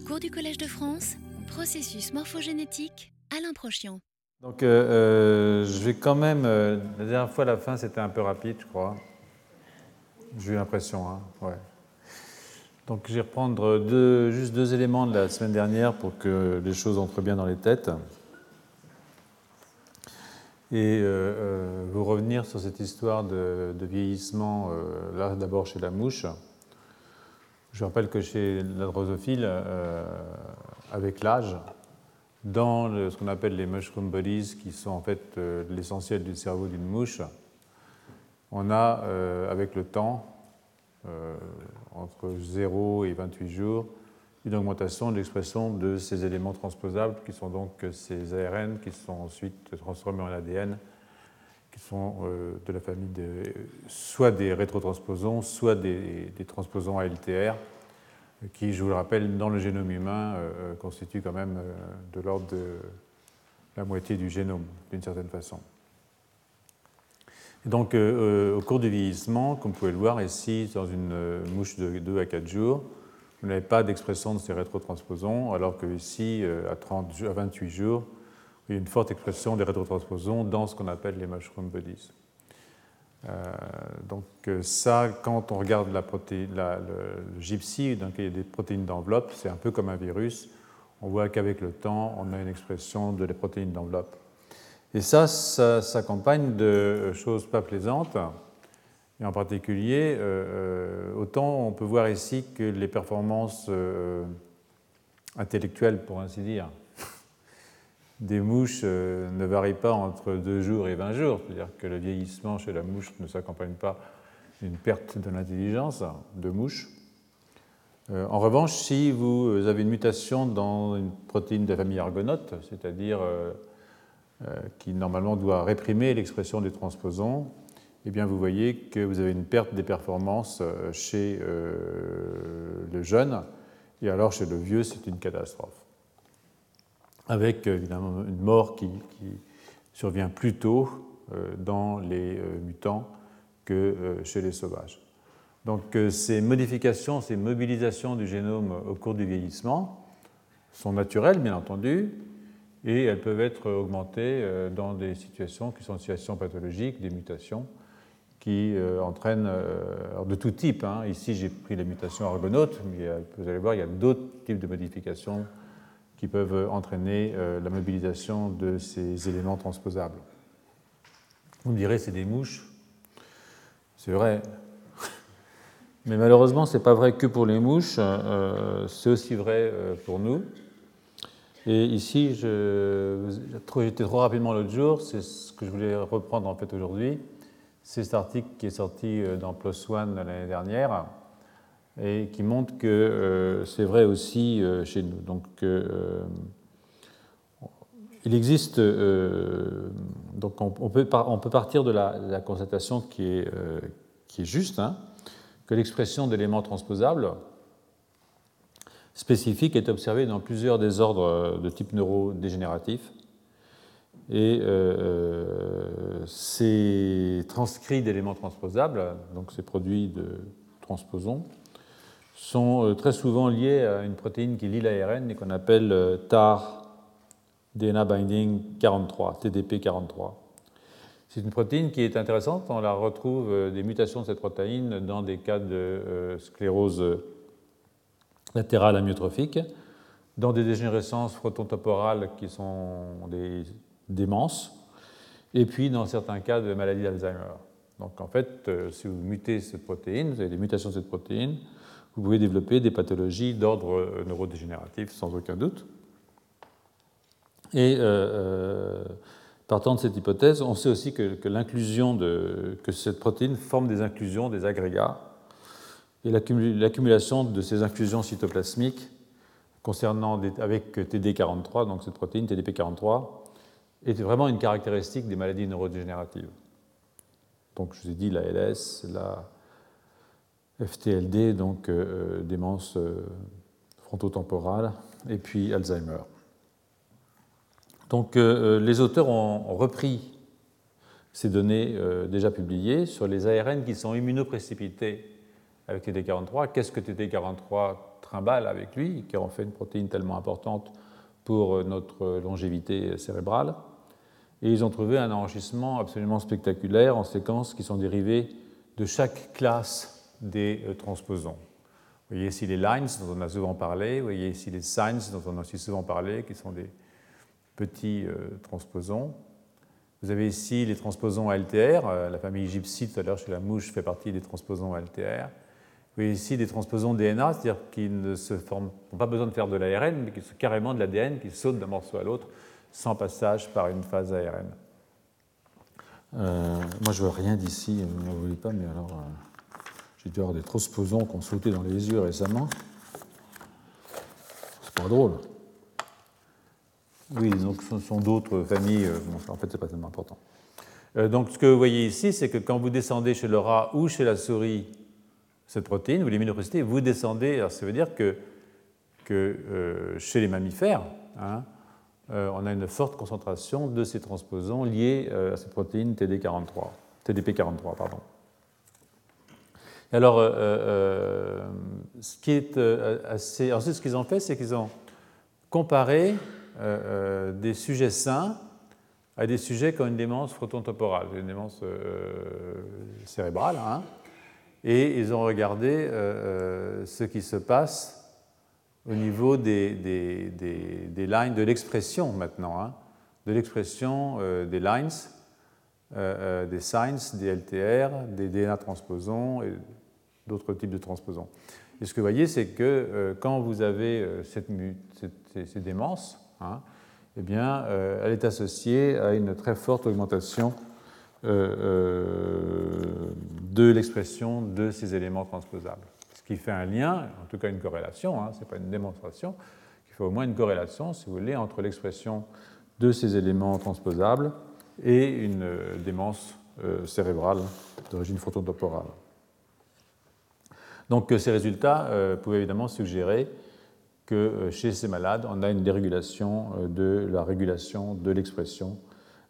Cours du Collège de France, processus morphogénétique, Alain Prochian. Donc, euh, euh, je vais quand même. euh, la dernière fois, la fin, c'était un peu rapide, je crois. J'ai eu l'impression, hein, ouais. Donc, je vais reprendre juste deux éléments de la semaine dernière pour que les choses entrent bien dans les têtes. Et vous revenir sur cette histoire de, vieillissement, là d'abord chez la mouche. Je rappelle que chez la drosophile, euh, avec l'âge, dans ce qu'on appelle les mushroom bodies, qui sont en fait euh, l'essentiel du cerveau d'une mouche, on a, euh, avec le temps, entre 0 et 28 jours, une augmentation de l'expression de ces éléments transposables, qui sont donc ces ARN qui sont ensuite transformés en ADN, qui sont de la famille de soit des rétrotransposons, soit des, des transposons ALTR, qui, je vous le rappelle, dans le génome humain, euh, constituent quand même euh, de l'ordre de la moitié du génome, d'une certaine façon. Donc, euh, euh, au cours du vieillissement, comme vous pouvez le voir ici, dans une euh, mouche de 2 à 4 jours, vous n'avez pas d'expression de ces rétrotransposons, alors que ici, euh, à, 30, ju- à 28 jours, il y a une forte expression des rétrotransposons dans ce qu'on appelle les mushroom bodies. Euh, donc euh, ça, quand on regarde la le, gypsy, donc il y a des protéines d'enveloppe, c'est un peu comme un virus. On voit qu'avec le temps, on a une expression de les protéines d'enveloppe. Et ça, ça s'accompagne de choses pas plaisantes. Et en particulier, euh, euh, autant on peut voir ici que les performances euh, intellectuelles, pour ainsi dire, des mouches euh, ne varient pas entre 2 jours et 20 jours. C'est-à-dire que le vieillissement chez la mouche ne s'accompagne pas d'une perte de l'intelligence de mouche. Euh, en revanche, si vous avez une mutation dans une protéine de la famille argonaute, c'est-à-dire euh, qui normalement doit réprimer l'expression des transposons, eh bien vous voyez que vous avez une perte des performances chez le jeune, et alors chez le vieux, c'est une catastrophe avec euh, évidemment une mort qui, survient plus tôt euh, dans les euh, mutants que chez les sauvages. Donc ces modifications, ces mobilisations du génome au cours du vieillissement sont naturelles, bien entendu, et elles peuvent être augmentées dans des situations qui sont des situations pathologiques, des mutations qui entraînent de tout type. hein. Ici, j'ai pris les mutations argonautes, mais vous allez voir, il y a d'autres types de modifications qui peuvent entraîner euh, la mobilisation de ces éléments transposables. Vous me direz, c'est des mouches. C'est vrai. Mais malheureusement, ce n'est pas vrai que pour les mouches, euh, c'est aussi vrai euh, pour nous. Et ici, j'étais trop rapidement l'autre jour, c'est ce que je voulais reprendre en fait aujourd'hui. C'est cet article qui est sorti dans PLOS ONE l'année dernière et qui montre que euh, c'est vrai aussi euh, chez nous. Donc, euh, il existe, donc on, peut, partir de la, constatation qui est, juste, hein, que l'expression d'éléments transposables spécifiques est observée dans plusieurs désordres de type neurodégénératif. Et ces transcrits d'éléments transposables, donc ces produits de transposons, sont euh, très souvent liés à une protéine qui lie l'ARN et qu'on appelle euh, TAR DNA Binding 43, TDP 43. C'est une protéine qui est intéressante, on la retrouve euh, des mutations de cette protéine dans des cas de sclérose latérale amyotrophique, dans des dégénérescences frontotemporales qui sont des démences, et puis dans certains cas de maladie d'Alzheimer. Donc en fait, si vous mutez cette protéine, vous avez des mutations de cette protéine, vous pouvez développer des pathologies d'ordre euh, neurodégénératif sans aucun doute. Et euh, euh, partant de cette hypothèse, on sait aussi que, l'inclusion de que cette protéine forme des inclusions, des agrégats, et l'accumu- l'accumulation de ces inclusions cytoplasmiques concernant avec TD43, donc cette protéine TDP43, est vraiment une caractéristique des maladies neurodégénératives. Donc je vous ai dit la LS, la FTLD, donc euh, euh, démence euh, frontotemporale, et puis Alzheimer. Donc les auteurs ont, repris ces données déjà publiées sur les ARN qui sont immunoprécipités avec TD43. Qu'est-ce que TD43 trimballe avec lui, qui en fait une protéine tellement importante pour notre longévité cérébrale? Et ils ont trouvé un enrichissement absolument spectaculaire en séquences qui sont dérivées de chaque classe des euh, transposons. Vous voyez ici les lines dont on a souvent parlé, vous voyez ici les signs dont on a aussi souvent parlé, qui sont des petits euh, transposons. Vous avez ici les transposons ALTR, euh, la famille Gypsy tout à l'heure chez la mouche fait partie des transposons ALTR. Vous voyez ici des transposons DNA, c'est-à-dire qui ne se forment, n'ont pas besoin de faire de l'ARN, mais qui sont carrément de l'ADN qui saute d'un morceau à l'autre sans passage par une phase ARN. Moi, je vois rien d'ici, ne me voulez pas, mais alors, j'ai dû avoir des transposons qui ont sauté dans les yeux récemment. C'est pas drôle. Oui, donc ce sont d'autres familles, euh, en fait, c'est pas tellement important. donc, ce que vous voyez ici, c'est que quand vous descendez chez le rat ou chez la souris cette protéine, vous l'éliminez vous descendez, alors ça veut dire que, que chez les mammifères, hein, euh, on a une forte concentration de ces transposons liés euh, à cette protéine TD43, TDP43. Pardon. Alors, euh, ce qui est ce qu'ils ont fait, c'est qu'ils ont comparé des sujets sains à des sujets qui ont une démence frontotemporale, une démence cérébrale, hein, et ils ont regardé ce qui se passe au niveau des, des, des, lines, de l'expression maintenant, hein, de l'expression euh, des lines, euh, euh, des signs, des LTR, des DNA transposons d'autres types de transposons. Et ce que vous voyez, c'est que quand vous avez cette, cette, ces démences, hein, eh bien, elle est associée à une très forte augmentation de l'expression de ces éléments transposables ce qui fait un lien, en tout cas une corrélation, hein, ce n'est pas une démonstration, qui fait au moins une corrélation, si vous voulez, entre l'expression de ces éléments transposables et une euh, démence euh, cérébrale d'origine frontotemporale. Donc euh, ces résultats pouvaient évidemment suggérer que chez ces malades, on a une dérégulation de la régulation de l'expression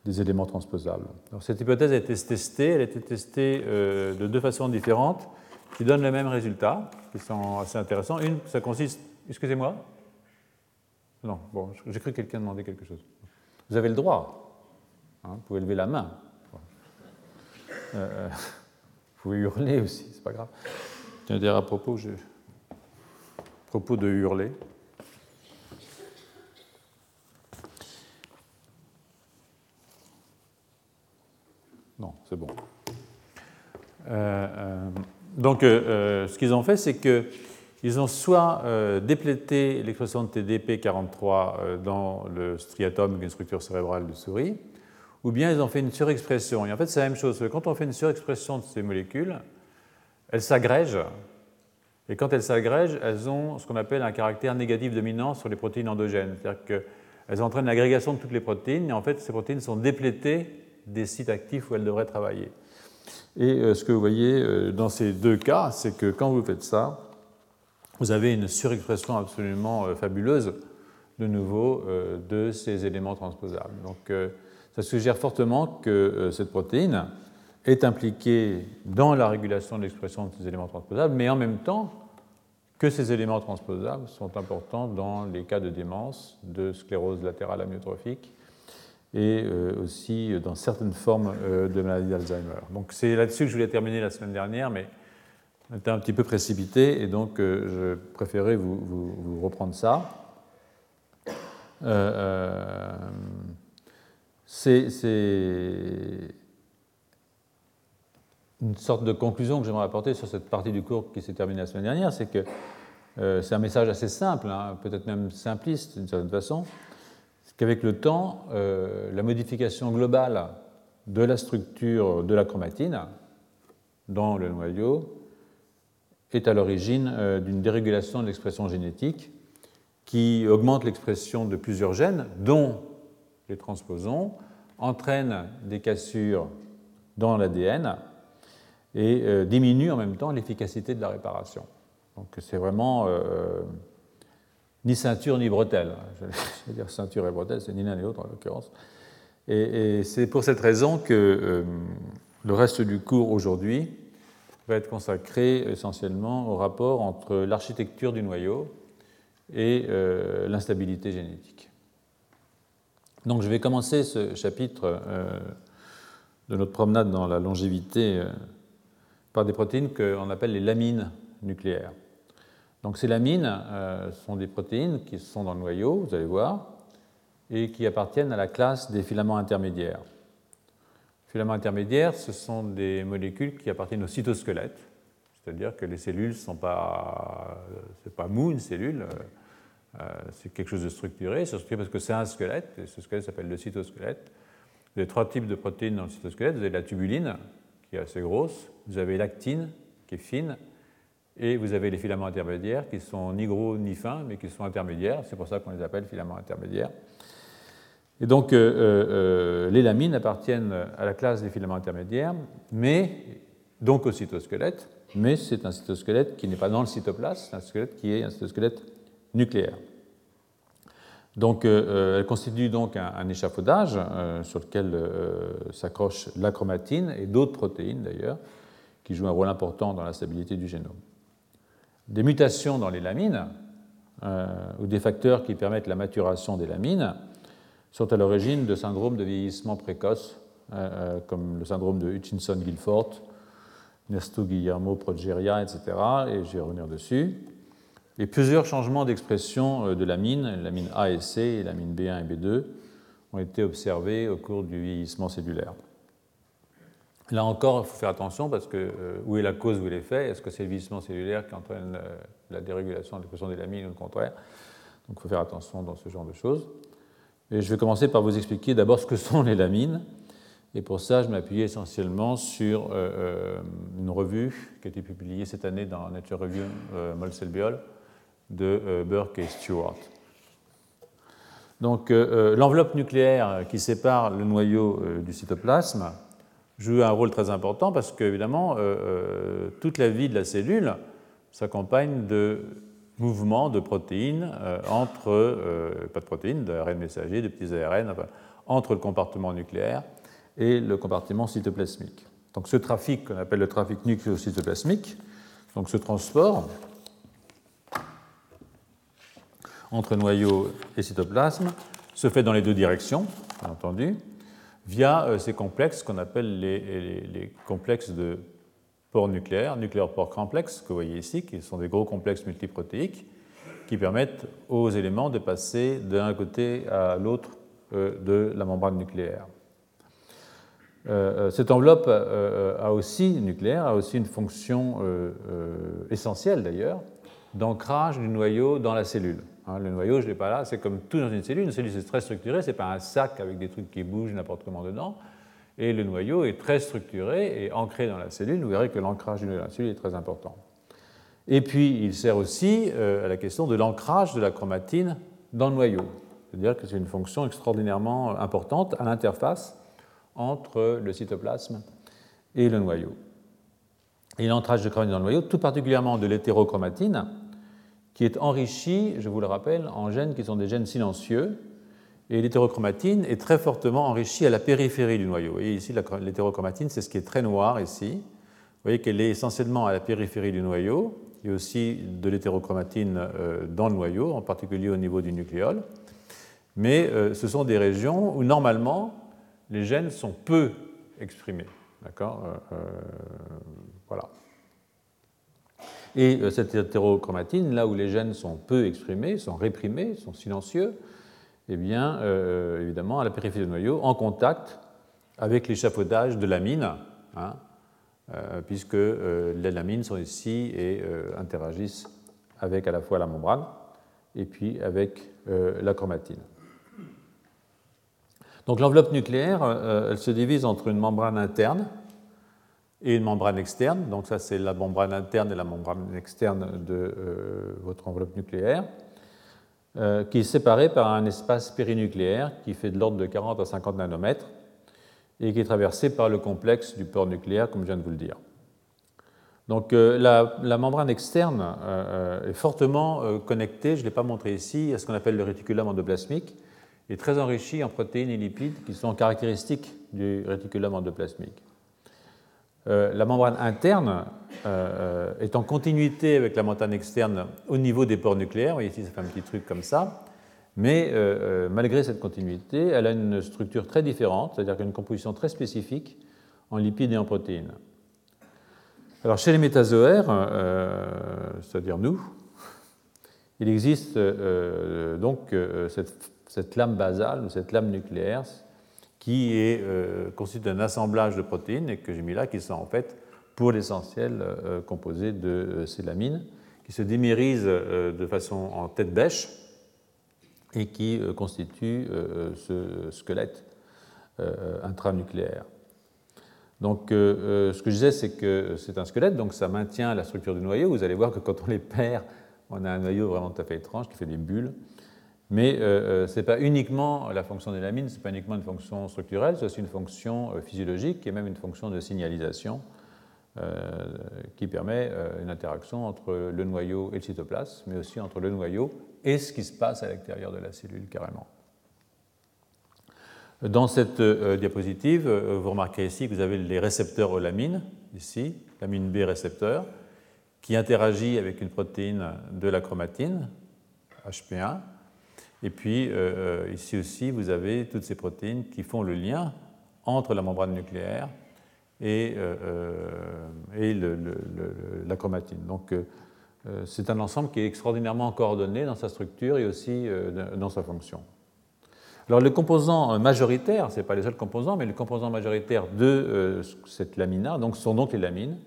des éléments transposables. Cette hypothèse a été testée, elle a été testée de deux façons différentes qui donnent le même résultat, qui sont assez intéressants. Une, ça consiste. Excusez-moi Non, bon, j'ai cru que quelqu'un demandait quelque chose. Vous avez le droit. Hein, vous pouvez lever la main. Euh, euh, vous pouvez hurler aussi, c'est pas grave. Dire à propos, je... à propos de hurler. Non, c'est bon. Euh, donc, euh, euh, ce qu'ils ont fait, c'est qu'ils ont soit euh, déplété l'expression de TDP43 dans le striatum, une structure cérébrale de souris, ou bien ils ont fait une surexpression. Et en fait, c'est la même chose. Quand on fait une surexpression de ces molécules, elles s'agrègent. Et quand elles s'agrègent, elles ont ce qu'on appelle un caractère négatif dominant sur les protéines endogènes. C'est-à-dire qu'elles entraînent l'agrégation de toutes les protéines, et en fait, ces protéines sont déplétées des sites actifs où elles devraient travailler. Et euh, ce que vous voyez euh, dans ces deux cas, c'est que quand vous faites ça, vous avez une surexpression absolument euh, fabuleuse, de nouveau, de ces éléments transposables. Donc, ça suggère fortement que cette protéine est impliquée dans la régulation de l'expression de ces éléments transposables, mais en même temps que ces éléments transposables sont importants dans les cas de démence, de sclérose latérale amyotrophique et euh, aussi dans certaines formes euh, de maladie d'Alzheimer. Donc c'est là-dessus que je voulais terminer la semaine dernière, mais on était un petit peu précipité et donc euh, je préférais vous, vous, reprendre ça. c'est une sorte de conclusion que j'aimerais apporter sur cette partie du cours qui s'est terminée la semaine dernière, c'est que c'est un message assez simple, hein, peut-être même simpliste d'une certaine façon, qu'avec le temps, euh, la modification globale de la structure de la chromatine dans le noyau est à l'origine euh, d'une dérégulation de l'expression génétique qui augmente l'expression de plusieurs gènes, dont les transposons, entraîne des cassures dans l'ADN et euh, diminue en même temps l'efficacité de la réparation. Donc c'est vraiment ni ceinture ni bretelle. Je vais dire ceinture et bretelle, c'est ni l'un ni l'autre en l'occurrence. Et, c'est pour cette raison que euh, le reste du cours aujourd'hui va être consacré essentiellement au rapport entre l'architecture du noyau et euh, l'instabilité génétique. Donc je vais commencer ce chapitre euh, de notre promenade dans la longévité euh, par des protéines qu'on appelle les lamines nucléaires. Donc ces lamines sont des protéines qui sont dans le noyau, vous allez voir, et qui appartiennent à la classe des filaments intermédiaires. Les filaments intermédiaires, ce sont des molécules qui appartiennent au cytosquelette, c'est-à-dire que les cellules ne sont pas, c'est pas mou une cellule, euh, c'est quelque chose de structuré, c'est structuré parce que c'est un squelette, et ce squelette s'appelle le cytosquelette. Vous avez trois types de protéines dans le cytosquelette, vous avez la tubuline, qui est assez grosse, vous avez l'actine, qui est fine, et vous avez les filaments intermédiaires, qui sont ni gros ni fins, mais qui sont intermédiaires, c'est pour ça qu'on les appelle filaments intermédiaires. Et donc, euh, euh, les lamines appartiennent à la classe des filaments intermédiaires, mais donc au cytosquelette, mais c'est un cytosquelette qui n'est pas dans le cytoplasme, c'est un squelette qui est un cytosquelette nucléaire. Donc, euh, elle constitue donc un, échafaudage sur lequel s'accroche la chromatine et d'autres protéines d'ailleurs, qui jouent un rôle important dans la stabilité du génome. Des mutations dans les lamines, ou des facteurs qui permettent la maturation des lamines, sont à l'origine de syndromes de vieillissement précoce, euh, euh, comme le syndrome de Hutchinson-Gilford, Nersto-Guillermo-Progeria, etc. Et je vais revenir dessus. Et plusieurs changements d'expression euh, de l'amine, l'amine A et C, l'amine B1 et B2, ont été observés au cours du vieillissement cellulaire. Là encore, il faut faire attention parce que où est la cause, où est l'effet? Est-ce que c'est le vieillissement cellulaire qui entraîne la dérégulation de l'expression des lamines ou le contraire? Donc il faut faire attention dans ce genre de choses. Et je vais commencer par vous expliquer d'abord ce que sont les lamines. Et pour ça, je m'appuie essentiellement sur euh, euh, une revue qui a été publiée cette année dans Nature Review euh, Biol de Burke et Stewart. Donc, l'enveloppe nucléaire qui sépare le noyau du cytoplasme joue un rôle très important parce qu'évidemment, toute la vie de la cellule s'accompagne de mouvement de protéines euh, entre, euh, pas de protéines, d'ARN messager, de petits ARN, entre le compartiment nucléaire et le compartiment cytoplasmique. Donc ce trafic qu'on appelle le trafic nucléocytoplasmique, donc ce transport entre noyau et cytoplasme, se fait dans les deux directions, bien entendu, via euh, ces complexes qu'on appelle les complexes de pores nucléaires, nucléaire pore complexe, que vous voyez ici, qui sont des gros complexes multiprotéiques, qui permettent aux éléments de passer d'un côté à l'autre euh, de la membrane nucléaire. Euh, cette enveloppe a aussi, nucléaire, a aussi une fonction essentielle d'ailleurs, d'ancrage du noyau dans la cellule. Hein, le noyau, je ne l'ai pas là, c'est comme tout dans une cellule. Une cellule, c'est très structuré, ce n'est pas un sac avec des trucs qui bougent n'importe comment dedans et le noyau est très structuré et ancré dans la cellule. Vous verrez que l'ancrage du noyau dans la cellule est très important. Et puis, il sert aussi euh, à la question de l'ancrage de la chromatine dans le noyau. C'est-à-dire que c'est une fonction extraordinairement importante à l'interface entre le cytoplasme et le noyau. Et l'ancrage de chromatine dans le noyau, tout particulièrement de l'hétérochromatine, qui est enrichie, je vous le rappelle, en gènes qui sont des gènes silencieux, et l'hétérochromatine est très fortement enrichie à la périphérie du noyau. Vous voyez ici, l'hétérochromatine, c'est ce qui est très noir ici. Vous voyez qu'elle est essentiellement à la périphérie du noyau. Il y a aussi de l'hétérochromatine euh, dans le noyau, en particulier au niveau du nucléole. Mais euh, ce sont des régions où normalement les gènes sont peu exprimés. D'accord? Euh, Voilà. Et cette hétérochromatine, là où les gènes sont peu exprimés, sont réprimés, sont silencieux, eh bien, euh, évidemment, à la périphérie du noyau, en contact avec l'échafaudage de l'amine, hein, euh, puisque euh, les lamines sont ici et interagissent avec à la fois la membrane et puis avec la chromatine. Donc l'enveloppe nucléaire, elle se divise entre une membrane interne et une membrane externe. Donc ça, c'est la membrane interne et la membrane externe de votre enveloppe nucléaire. Euh, qui est séparé par un espace périnucléaire qui fait de l'ordre de 40 à 50 nanomètres et qui est traversé par le complexe du port nucléaire, comme je viens de vous le dire. Donc euh, la, membrane externe euh, est fortement connectée, je ne l'ai pas montré ici, à ce qu'on appelle le réticulum endoplasmique, et très enrichie en protéines et lipides qui sont caractéristiques du réticulum endoplasmique. La membrane interne est en continuité avec la membrane externe au niveau des pores nucléaires. Vous voyez ici, ça fait un petit truc comme ça. Mais malgré cette continuité, elle a une structure très différente, c'est-à-dire qu'elle a une composition très spécifique en lipides et en protéines. Alors chez les métazoaires, c'est-à-dire nous, il existe donc cette, cette, lame basale ou cette lame nucléaire qui est euh, constitué d'un assemblage de protéines que j'ai mis là, qui sont en fait, pour l'essentiel, euh, composées de euh, qui se démérisent de façon en tête bêche et qui constituent ce squelette intranucléaire. Donc, ce que je disais, c'est que c'est un squelette, donc ça maintient la structure du noyau. Vous allez voir que quand on les perd, on a un noyau vraiment tout à fait étrange qui fait des bulles. Mais euh, euh, ce n'est pas uniquement la fonction des lamines, ce n'est pas uniquement une fonction structurelle, c'est aussi une fonction euh, physiologique et même une fonction de signalisation qui permet une interaction entre le noyau et le cytoplasme, mais aussi entre le noyau et ce qui se passe à l'extérieur de la cellule carrément. Dans cette diapositive, vous remarquez ici que vous avez les récepteurs aux lamines, ici, lamine B récepteur, qui interagit avec une protéine de la chromatine, HP1, et puis euh, euh, ici aussi, vous avez toutes ces protéines qui font le lien entre la membrane nucléaire et, euh, la chromatine. Donc c'est un ensemble qui est extraordinairement coordonné dans sa structure et aussi dans sa fonction. Alors le composant majoritaire, ce n'est pas les seuls composants, mais le composant majoritaire de cette lamina donc, sont donc les lamines,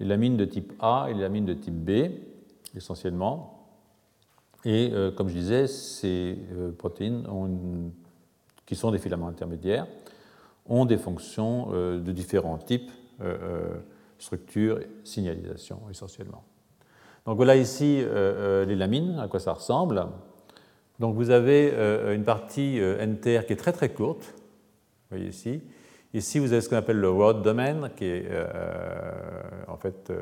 les lamines de type A et les lamines de type B, essentiellement. Et euh, comme je disais, ces euh, protéines, qui sont des filaments intermédiaires, ont des fonctions euh, de différents types, structure, signalisation essentiellement. Donc voilà ici les lamines, à quoi ça ressemble. Donc vous avez une partie NTR qui est très très courte, vous voyez ici. Ici vous avez ce qu'on appelle le rod domain, qui est en fait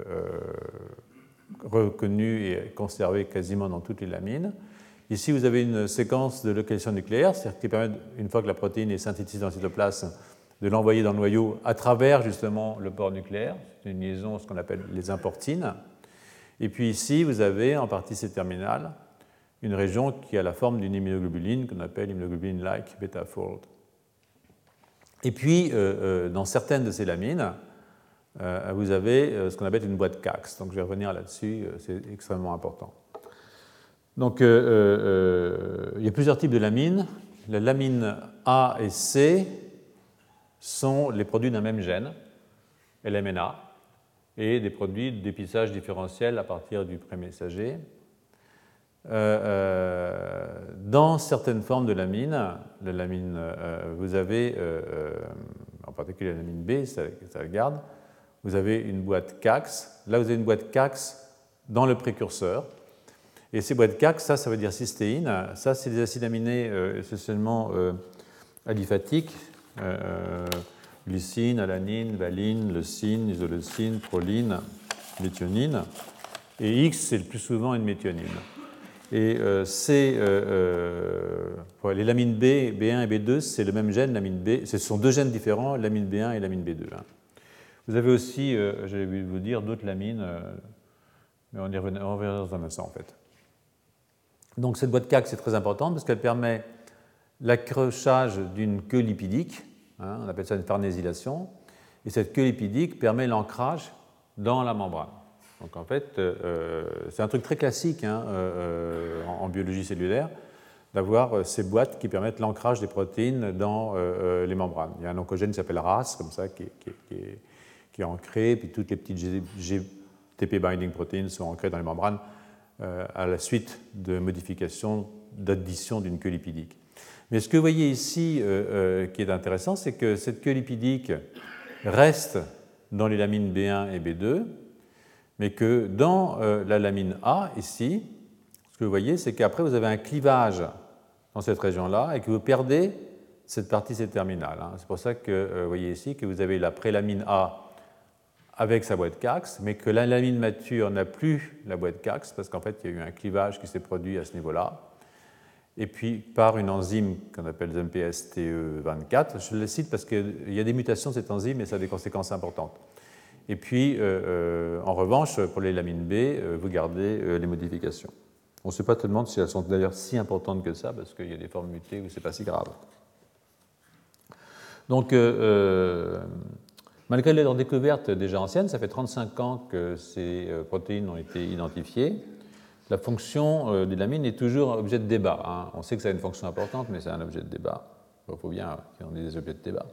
reconnu et conservé quasiment dans toutes les lamines. Ici, vous avez une séquence de localisation nucléaire, c'est-à-dire qui permet, une fois que la protéine est synthétisée dans le cytoplasme, de l'envoyer dans le noyau à travers justement le port nucléaire. C'est une liaison, ce qu'on appelle les importines. Et puis ici, vous avez en partie C-terminale une région qui a la forme d'une immunoglobuline qu'on appelle immunoglobuline-like beta-fold. Et puis, euh, euh, dans certaines de ces lamines, vous avez euh, ce qu'on appelle une boîte CAX. Donc je vais revenir là-dessus, euh, c'est extrêmement important. Donc il y a plusieurs types de lamines. La lamine A et C sont les produits d'un même gène, LMNA, et des produits d'épissage différentiel à partir du prémessager. dans certaines formes de lamines, la lamine, vous avez, en particulier la lamine B, ça, ça garde, vous avez une boîte CAX. Là, vous avez une boîte CAX dans le précurseur. Et ces boîtes CAX, ça, ça veut dire cystéine. Ça, c'est des acides aminés euh, essentiellement euh, aliphatiques. Euh, glycine, alanine, valine, leucine, isoleucine, proline, méthionine. Et X, c'est le plus souvent une méthionine. Et c'est les lamines B, B1 et B2, c'est le même gène, lamine B. Ce sont deux gènes différents, lamine B1 et lamine B2. Vous avez aussi, euh, j'allais vous dire, d'autres lamines, euh, mais on y reviendra dans un instant en fait. Donc cette boîte CAC, c'est très importante parce qu'elle permet l'accrochage d'une queue lipidique, hein, on appelle ça une farnésylation, et cette queue lipidique permet l'ancrage dans la membrane. Donc en fait, euh, c'est un truc très classique hein, en, biologie cellulaire d'avoir ces boîtes qui permettent l'ancrage des protéines dans les membranes. Il y a un oncogène qui s'appelle RAS, comme ça, qui est qui est ancré, puis toutes les petites GTP binding proteins sont ancrées dans les membranes euh, à la suite de modifications d'addition d'une queue lipidique. Mais ce que vous voyez ici euh, euh, qui est intéressant, c'est que cette queue lipidique reste dans les lamines B1 et B2, mais que dans la lamine A, ici, ce que vous voyez, c'est qu'après vous avez un clivage dans cette région-là et que vous perdez cette partie C-terminale. Hein. C'est pour ça que vous voyez ici que vous avez la prélamine A avec sa boîte CAX, mais que la lamine mature n'a plus la boîte CAX parce qu'en fait, il y a eu un clivage qui s'est produit à ce niveau-là. Et puis, par une enzyme qu'on appelle MPSTE24, je le cite parce qu'il y a des mutations de cette enzyme et ça a des conséquences importantes. Et puis, en revanche, pour les lamines B, vous gardez les modifications. On ne sait pas tellement si elles sont d'ailleurs si importantes que ça, parce qu'il y a des formes mutées où ce n'est pas si grave. Donc, malgré leur découverte déjà ancienne, ça fait 35 ans que ces protéines ont été identifiées la fonction euh, des lamines est toujours objet de débat. Hein. On sait que ça a une fonction importante, mais c'est un objet de débat. Il faut bien qu'il y ait des objets de débat.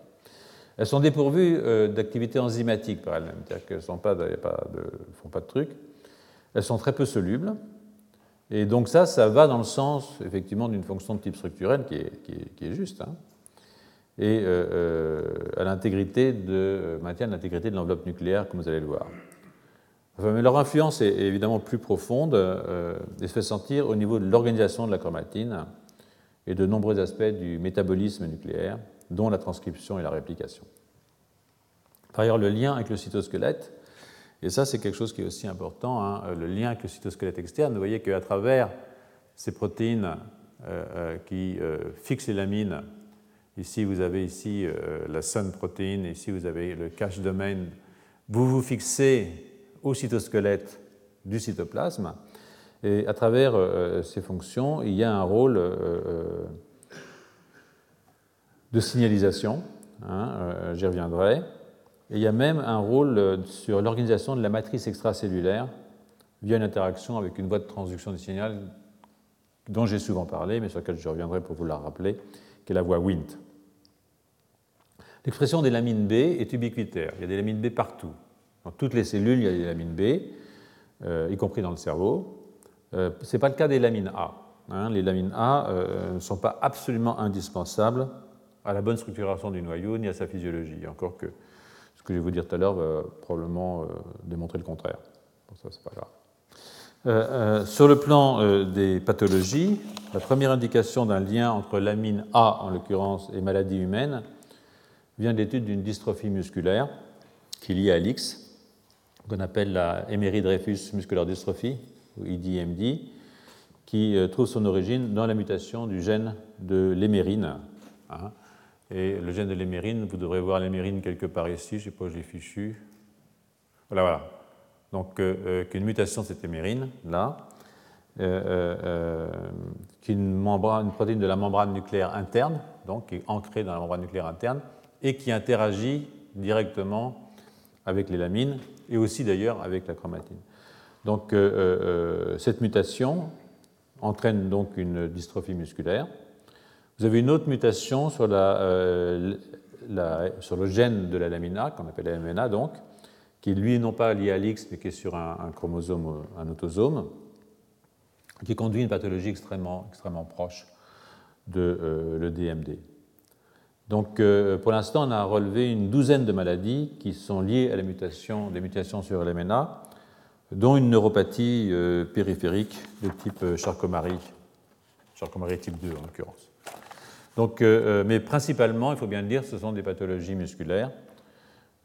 Elles sont dépourvues euh, d'activité enzymatique par elles-mêmes, c'est-à-dire qu'elles ne font pas de trucs. Elles sont très peu solubles. Et donc ça, ça va dans le sens effectivement d'une fonction de type structurel qui est, juste. Hein. Et euh, à l'intégrité de maintien l'intégrité de l'enveloppe nucléaire, comme vous allez le voir mais leur influence est évidemment plus profonde euh, et se fait sentir au niveau de l'organisation de la chromatine et de nombreux aspects du métabolisme nucléaire, dont la transcription et la réplication. Par ailleurs, le lien avec le cytosquelette, et ça c'est quelque chose qui est aussi important, hein, le lien avec le cytosquelette externe, vous voyez qu'à travers ces protéines euh, euh, qui fixent les lamines, ici vous avez ici la sun protéine, ici vous avez le cache domain, vous vous fixez au cytosquelette du cytoplasme. Et à travers euh, ces fonctions, il y a un rôle euh, euh, de signalisation, hein, j'y reviendrai, et il y a même un rôle sur l'organisation de la matrice extracellulaire via une interaction avec une voie de transduction du signal dont j'ai souvent parlé, mais sur laquelle je reviendrai pour vous la rappeler, qui est la voie WINT. L'expression des lamines B est ubiquitaire. Il y a des lamines B partout. Dans toutes les cellules, il y a des lamines B, euh, y compris dans le cerveau. Euh, ce n'est pas le cas des lamines A. Hein. Les lamines A euh, ne sont pas absolument indispensables à la bonne structuration du noyau ni à sa physiologie. Encore que ce que je vais vous dire tout à l'heure va probablement démontrer le contraire. Pour ça, c'est pas grave. sur le plan des pathologies, la première indication d'un lien entre lamine A, en l'occurrence, et maladie humaine vient de l'étude d'une dystrophie musculaire qui est liée à l'X, qu'on appelle la Emery-Dreyfus Muscular Dystrophy, ou IDMD, qui euh, trouve son origine dans la mutation du gène de l'hémérine. Hein. Et le gène de l'hémérine, vous devrez voir l'hémérine quelque part ici, je ne sais pas, je l'ai fichu. Voilà, voilà. Donc, euh, euh, qu'une mutation de cette hémérine, là, euh, qui est une, membrane, une protéine de la membrane nucléaire interne, donc qui est ancrée dans la membrane nucléaire interne, et qui interagit directement avec les lamines et aussi d'ailleurs avec la chromatine. Donc euh, euh, cette mutation entraîne donc une dystrophie musculaire. Vous avez une autre mutation sur, euh, le gène de la lamine A, qu'on appelle la MNA donc, qui lui non pas lié à l'X, mais qui est sur un, chromosome, un autosome, qui conduit une pathologie extrêmement, extrêmement proche de le DMD. Donc, euh, pour l'instant, on a relevé une douzaine de maladies qui sont liées à des mutations sur l'MNA, dont une neuropathie euh, périphérique de type euh, Charcot-Marie, Charcot-Marie type 2 en l'occurrence. Donc, mais principalement, il faut bien le dire, ce sont des pathologies musculaires.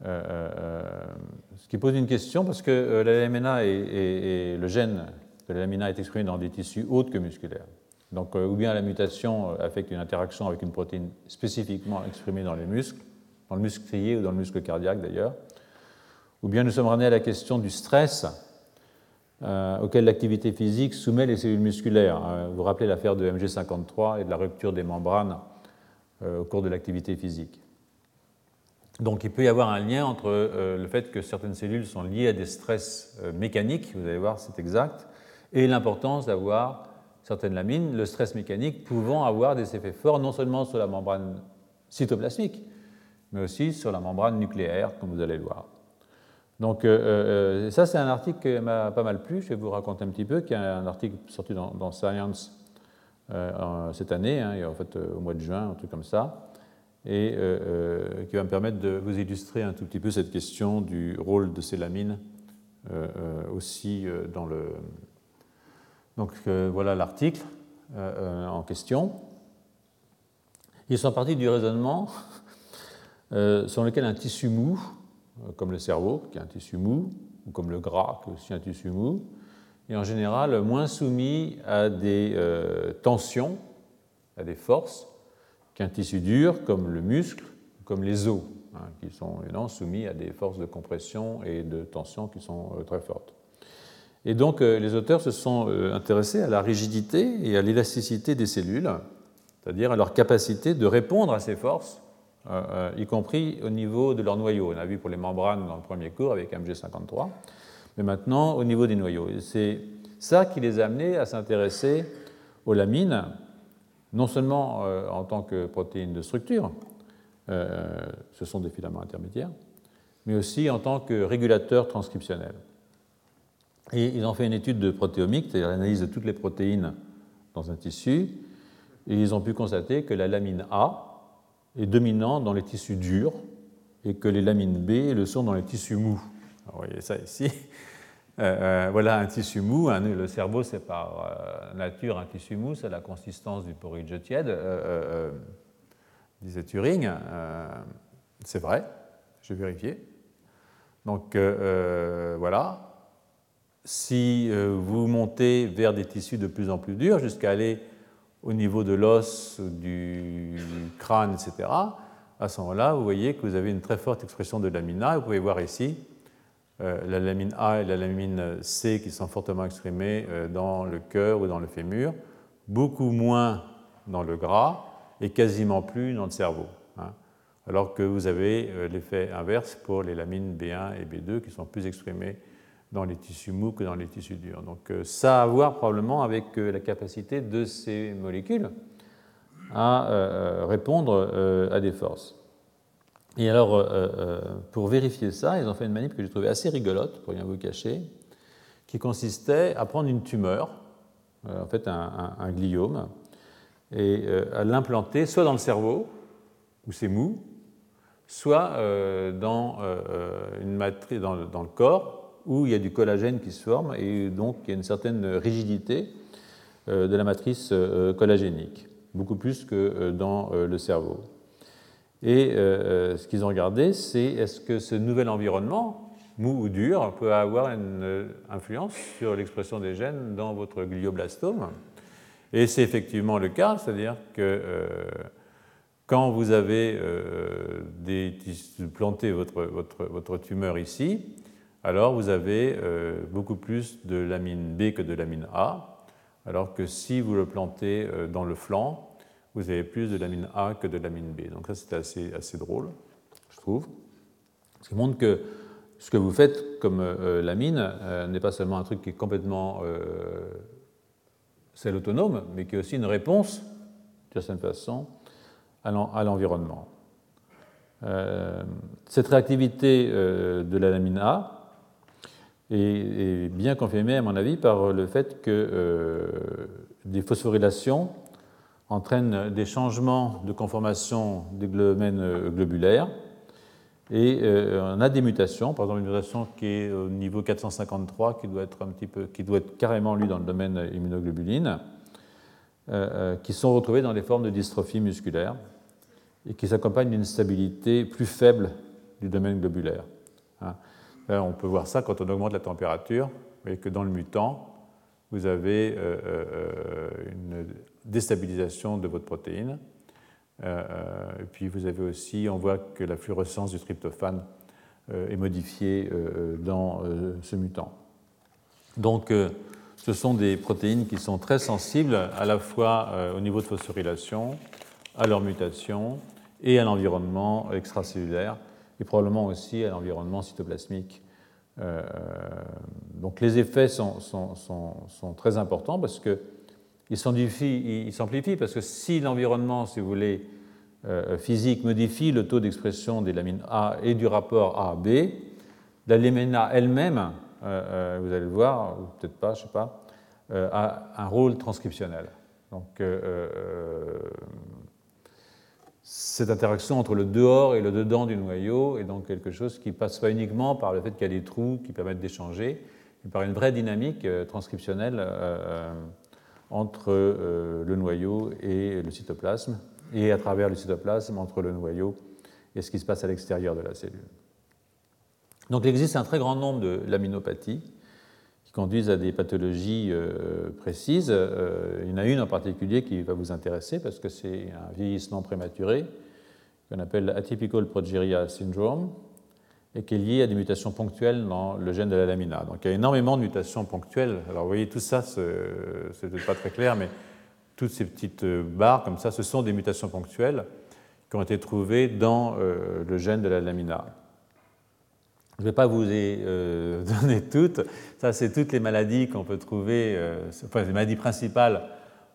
ce qui pose une question parce que la le gène de la LMNA est exprimé dans des tissus autres que musculaires. Donc, euh, ou bien la mutation euh, affecte une interaction avec une protéine spécifiquement exprimée dans les muscles, dans le muscle crié ou dans le muscle cardiaque d'ailleurs, ou bien nous sommes ramenés à la question du stress euh, auquel l'activité physique soumet les cellules musculaires. vous vous rappelez l'affaire de MG53 et de la rupture des membranes au cours de l'activité physique. Donc il peut y avoir un lien entre le fait que certaines cellules sont liées à des stress mécaniques, vous allez voir c'est exact, et l'importance d'avoir certaines lamines, le stress mécanique pouvant avoir des effets forts non seulement sur la membrane cytoplasmique, mais aussi sur la membrane nucléaire, comme vous allez le voir. Donc euh, euh, ça, c'est un article qui m'a pas mal plu, je vais vous raconter un petit peu, qui est un article sorti dans, Science euh, cette année, hein, en fait au mois de juin, un truc comme ça, et qui va me permettre de vous illustrer un tout petit peu cette question du rôle de ces lamines aussi dans le, donc euh, voilà l'article euh, euh, en question. Ils sont partis du raisonnement sur lequel un tissu mou, comme le cerveau, qui est un tissu mou, ou comme le gras, qui est aussi un tissu mou, est en général moins soumis à des tensions, à des forces, qu'un tissu dur, comme le muscle, comme les os. hein, qui sont soumis à des forces de compression et de tension qui sont très fortes. Et donc les auteurs se sont intéressés à la rigidité et à l'élasticité des cellules, c'est-à-dire à leur capacité de répondre à ces forces, y compris au niveau de leur noyau. On a vu pour les membranes dans le premier cours avec MG53, mais maintenant au niveau des noyaux. C'est ça qui les a amenés à s'intéresser aux lamines, non seulement euh, en tant que protéines de structure, euh, ce sont des filaments intermédiaires, mais aussi en tant que régulateurs transcriptionnels. Et ils ont fait une étude de protéomique, c'est-à-dire l'analyse de toutes les protéines dans un tissu, et ils ont pu constater que la lamine A est dominante dans les tissus durs et que les lamines B le sont dans les tissus mous. vous voyez ça ici. Euh, euh, voilà un tissu mou. Le cerveau, c'est par euh, nature un tissu mou, c'est la consistance du porridge tiède, disait Turing. c'est vrai, j'ai vérifié. Donc voilà. Si vous montez vers des tissus de plus en plus durs, jusqu'à aller au niveau de l'os, du crâne, etc., à ce moment-là, vous voyez que vous avez une très forte expression de lamina. Vous pouvez voir ici euh, la lamine A et la lamine C qui sont fortement exprimées euh, dans le cœur ou dans le fémur, beaucoup moins dans le gras et quasiment plus dans le cerveau. Hein. alors que vous avez euh, l'effet inverse pour les lamines B1 et B2 qui sont plus exprimées dans les tissus mous que dans les tissus durs. Donc ça a à voir probablement avec la capacité de ces molécules à répondre à des forces. Et alors, euh, euh, pour vérifier ça, ils ont fait une manip que j'ai trouvée assez rigolote, pour rien vous cacher, qui consistait à prendre une tumeur, euh, en fait un, gliome, et à l'implanter soit dans le cerveau, où c'est mou, soit dans, une matrice, dans, le corps, où il y a du collagène qui se forme, et donc il y a une certaine rigidité de la matrice collagénique, beaucoup plus que dans le cerveau. Et euh, euh, ce qu'ils ont regardé, c'est est-ce que ce nouvel environnement, mou ou dur, peut avoir une euh, influence sur l'expression des gènes dans votre glioblastome? Et c'est effectivement le cas, c'est-à-dire que quand vous avez planté votre, votre, votre, tumeur ici, alors vous avez beaucoup plus de lamine B que de lamine A, alors que si vous le plantez dans le flanc, vous avez plus de lamine A que de lamine B. Donc ça, c'est assez, assez drôle, je trouve. Ce qui montre que ce que vous faites comme euh, lamine euh, n'est pas seulement un truc qui est complètement euh, celle autonome, mais qui est aussi une réponse, d'une certaine façon, à l'environnement. cette réactivité de la lamine A est, bien confirmée, à mon avis, par le fait que des phosphorylations entraîne des changements de conformation des glomènes euh, globulaires. Et euh, on a des mutations, par exemple une mutation qui est au niveau 453, qui doit être un petit peu, qui doit être carrément lu dans le domaine immunoglobuline, euh, qui sont retrouvées dans les formes de dystrophie musculaire et qui s'accompagnent d'une stabilité plus faible du domaine globulaire. Hein. On peut voir ça quand on augmente la température, vous voyez que dans le mutant, vous avez une déstabilisation de votre protéine. Euh, euh, et puis vous avez aussi, on voit que la fluorescence du tryptophane euh, est modifiée dans ce mutant. Donc ce sont des protéines qui sont très sensibles à la fois au niveau de phosphorylation, à leur mutation et à l'environnement extracellulaire et probablement aussi à l'environnement cytoplasmique. donc les effets sont, sont, sont, très importants parce que il s'amplifie parce que si l'environnement, si vous voulez, euh, physique modifie le taux d'expression des lamines A et du rapport A-B, la lamine A elle-même, euh, euh, vous allez le voir, peut-être pas, je ne sais pas, a un rôle transcriptionnel. Donc, cette interaction entre le dehors et le dedans du noyau est donc quelque chose qui passe pas uniquement par le fait qu'il y a des trous qui permettent d'échanger, mais par une vraie dynamique transcriptionnelle entre euh, le noyau et le cytoplasme, et à travers le cytoplasme entre le noyau et ce qui se passe à l'extérieur de la cellule. Donc il existe un très grand nombre de laminopathies conduisent à des pathologies euh, précises. Euh, il y en a une en particulier qui va vous intéresser parce que c'est un vieillissement prématuré qu'on appelle atypical progeria syndrome, et qui est lié à des mutations ponctuelles dans le gène de la lamina. Donc il y a énormément de mutations ponctuelles. Alors vous voyez, tout ça, ce n'est pas très clair, mais toutes ces petites barres comme ça, ce sont des mutations ponctuelles qui ont été trouvées dans euh, le gène de la lamina. Je ne vais pas vous les euh, donner toutes. Ça, c'est toutes les maladies qu'on peut trouver, euh, enfin les maladies principales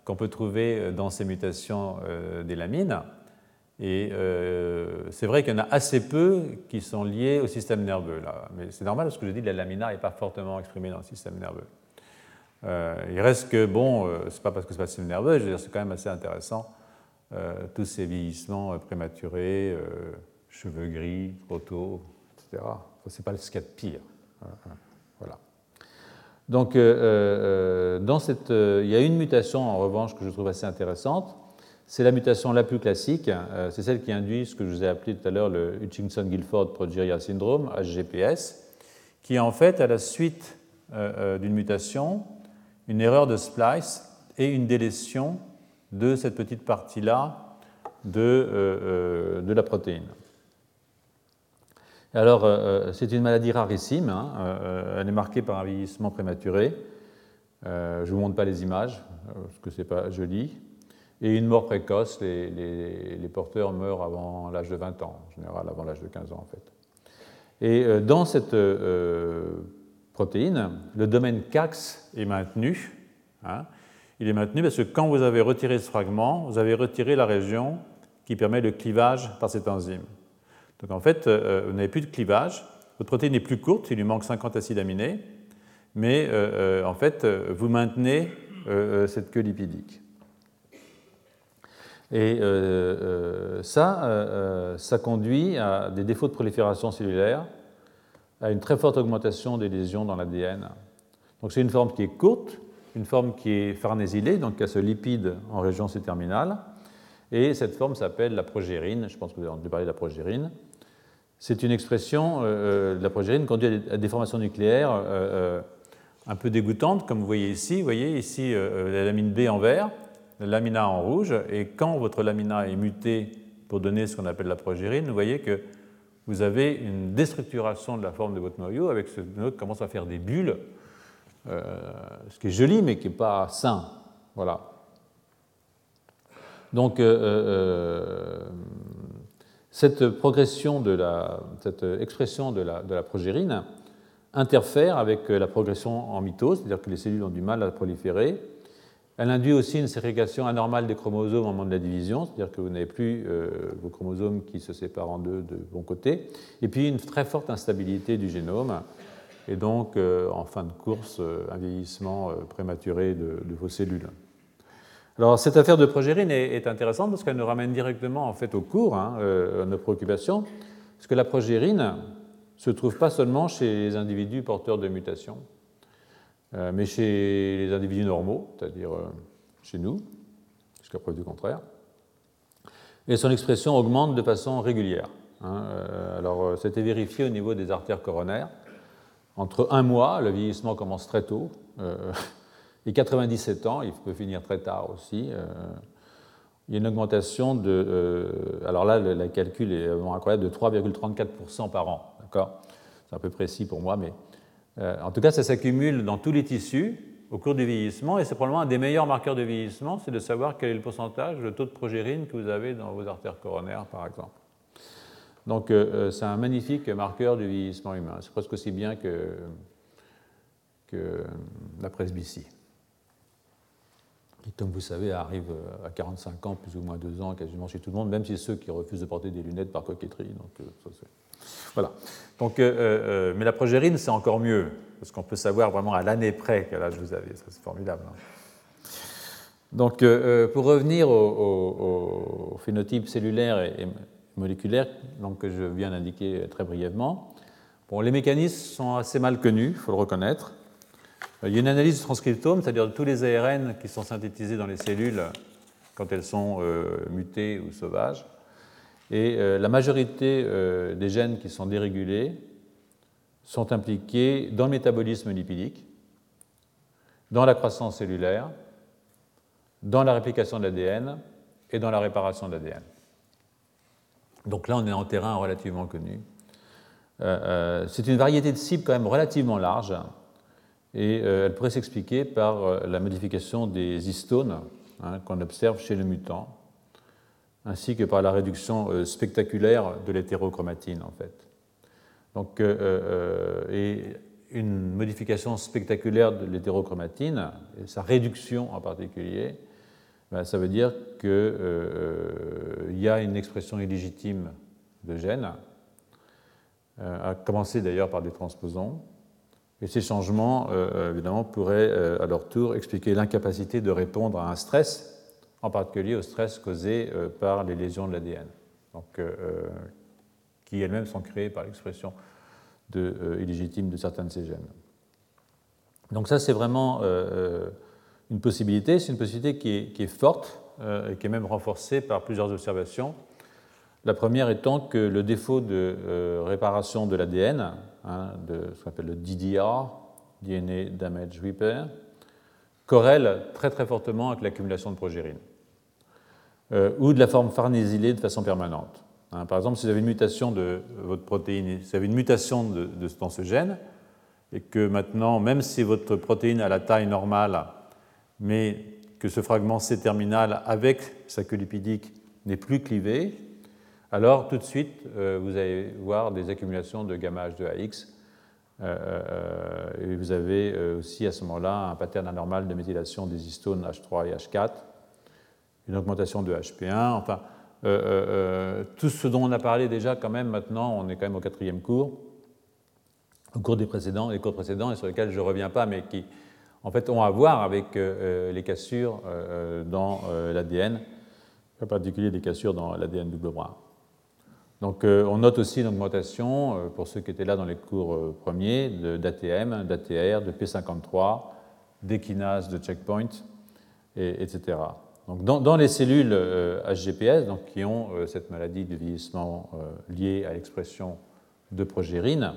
qu'on peut trouver dans ces mutations des lamines. Et euh, c'est vrai qu'il y en a assez peu qui sont liés au système nerveux. Là. Mais c'est normal parce que je dis que la lamina n'est pas fortement exprimée dans le système nerveux. Euh, il reste que, bon, euh, c'est pas parce que c'est pas le système nerveux, je veux dire, c'est quand même assez intéressant. tous ces vieillissements prématurés, cheveux gris, trop tôt, etc. C'est pas ce qu'il y a de pire. Voilà. Donc, dans cette, il y a une mutation en revanche que je trouve assez intéressante c'est la mutation la plus classique, euh, c'est celle qui induit ce que je vous ai appelé tout à l'heure le Hutchinson-Gilford progeria syndrome, HGPS, qui est en fait, à la suite euh, euh, d'une mutation, une erreur de splice et une délétion de cette petite partie-là de, de, la protéine. Alors, c'est une maladie rarissime, hein, elle est marquée par un vieillissement prématuré. je ne vous montre pas les images, parce que ce n'est pas joli. Et une mort précoce, les, porteurs meurent avant l'âge de 20 ans, en général avant l'âge de 15 ans en fait. Et euh, dans cette euh, protéine, le domaine CAX est maintenu. Hein. il est maintenu parce que quand vous avez retiré ce fragment, vous avez retiré la région qui permet le clivage par cette enzyme. Donc en fait, euh, vous n'avez plus de clivage, votre protéine est plus courte, il lui manque 50 acides aminés, mais en fait, vous maintenez cette queue lipidique. Et euh, euh, ça, euh, ça conduit à des défauts de prolifération cellulaire, à une très forte augmentation des lésions dans l'ADN. Donc c'est une forme qui est courte, une forme qui est farnésylée, donc qui a ce lipide en région C-terminale, et cette forme s'appelle la progérine, je pense que vous avez entendu parler de la progérine. C'est une expression, de la progérine conduit à des formations nucléaires un peu dégoûtantes, comme vous voyez ici. Vous voyez ici la lamine B en vert, lamina en rouge, et quand votre lamina est mutée pour donner ce qu'on appelle la progérine, vous voyez que vous avez une déstructuration de la forme de votre noyau avec ce noyau qui commence à faire des bulles, euh, ce qui est joli mais qui n'est pas sain. Voilà. Donc, euh, euh, cette progression de la, cette expression de la, de la progérine interfère avec la progression en mitose, c'est-à-dire que les cellules ont du mal à proliférer, elle induit aussi une ségrégation anormale des chromosomes au moment de la division, c'est-à-dire que vous n'avez plus euh, vos chromosomes qui se séparent en deux de bon côté, et puis une très forte instabilité du génome, et donc euh, en fin de course, euh, un vieillissement prématuré de, vos cellules. Alors cette affaire de progérine est, intéressante parce qu'elle nous ramène directement en fait au cours hein, à nos préoccupations, parce que la progérine se trouve pas seulement chez les individus porteurs de mutations, euh, mais chez les individus normaux, c'est-à-dire euh, chez nous, jusqu'à preuve du contraire. Et son expression augmente de façon régulière. Hein. Euh, alors, c'était vérifié au niveau des artères coronaires. Entre un mois, le vieillissement commence très tôt, et 97 ans, il peut finir très tard aussi. il y a une augmentation de. alors là, le, calcul est vraiment incroyable, de 3,34% par an. D'accord? C'est un peu précis pour moi, mais euh, en tout cas, ça s'accumule dans tous les tissus au cours du vieillissement, et c'est probablement un des meilleurs marqueurs de vieillissement, c'est de savoir quel est le pourcentage, le taux de progérine que vous avez dans vos artères coronaires, par exemple. Donc, euh, euh, c'est un magnifique marqueur du vieillissement humain. C'est presque aussi bien que, que la presbytie qui, comme vous savez, arrive à 45 ans, plus ou moins 2 ans, quasiment chez tout le monde, même chez ceux qui refusent de porter des lunettes par coquetterie. Donc, ça, voilà. Donc, euh, euh, mais la progérine, c'est encore mieux, parce qu'on peut savoir vraiment à l'année près quel âge vous avez. Ça, c'est formidable. Hein. Donc, euh, pour revenir au, phénotype cellulaire et, moléculaire donc, que je viens d'indiquer très brièvement, bon, les mécanismes sont assez mal connus, il faut le reconnaître. Il y a une analyse du transcriptome, c'est-à-dire de tous les ARN qui sont synthétisés dans les cellules quand elles sont mutées ou sauvages. Et euh, la majorité euh, des gènes qui sont dérégulés sont impliqués dans le métabolisme lipidique, dans la croissance cellulaire, dans la réplication de l'ADN et dans la réparation de l'ADN. Donc là, on est en terrain relativement connu. C'est une variété de cibles quand même relativement large et elle pourrait s'expliquer par la modification des histones hein, qu'on observe chez le mutant, ainsi que par la réduction spectaculaire de l'hétérochromatine en fait. Donc, et une modification spectaculaire de l'hétérochromatine, et sa réduction en particulier, ben, ça veut dire qu'il euh, y a une expression illégitime de gènes, euh, à commencer d'ailleurs par des transposons, et ces changements, euh, évidemment, pourraient à leur tour expliquer l'incapacité de répondre à un stress, en particulier au stress causé par les lésions de l'ADN, qui elles-mêmes sont créées par l'expression euh, illégitime de certains de ces gènes. Donc ça, c'est vraiment euh, euh, une possibilité. C'est une possibilité qui est, forte et qui est même renforcée par plusieurs observations. La première étant que le défaut de réparation de l'ADN, hein, de ce qu'on appelle le DDR, DNA Damage Repair, corrèle très très fortement avec l'accumulation de progérine, ou de la forme farnésylée de façon permanente. Hein, par exemple, si vous avez une mutation de votre protéine, si vous avez une mutation de, dans ce gène, et que maintenant, même si votre protéine a la taille normale, mais que ce fragment C-terminal avec sa queue lipidique n'est plus clivé, alors tout de suite, euh, vous allez voir des accumulations de gamma H2AX. Euh, euh, et vous avez aussi à ce moment-là un pattern anormal de méthylation des histones H3 et H4, une augmentation de HP1. Enfin, tout ce dont on a parlé déjà quand même maintenant, on est quand même au quatrième cours, au cours des précédents, les cours précédents et sur lesquels je ne reviens pas, mais qui en fait ont à voir avec les cassures dans l'ADN, en particulier des cassures dans l'ADN double bras. Donc on note aussi une augmentation, pour ceux qui étaient là dans les cours premiers, d'ATM, d'ATR, de P53, d'équinase, de checkpoint, etc dans, les cellules HGPS, euh, qui ont euh, cette maladie de vieillissement euh, liée à l'expression de progérine,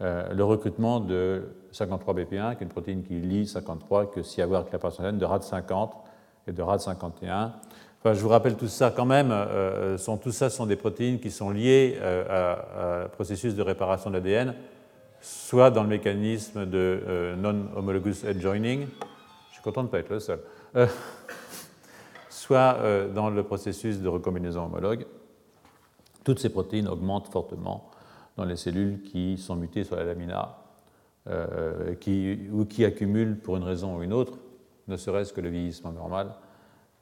le recrutement de 53BP1, qui est une protéine qui lie 53, que s'y avoir avec la personne de RAD50 et de RAD51. Je vous rappelle tout ça quand même, sont, tout ça sont des protéines qui sont liées à, processus de réparation de l'ADN, soit dans le mécanisme de non-homologous head joining, je suis content de ne pas être le seul, soit euh, dans le processus de recombinaison homologue. Toutes ces protéines augmentent fortement dans les cellules qui sont mutées sur la lamina euh, ou qui accumulent pour une raison ou une autre, ne serait-ce que le vieillissement normal,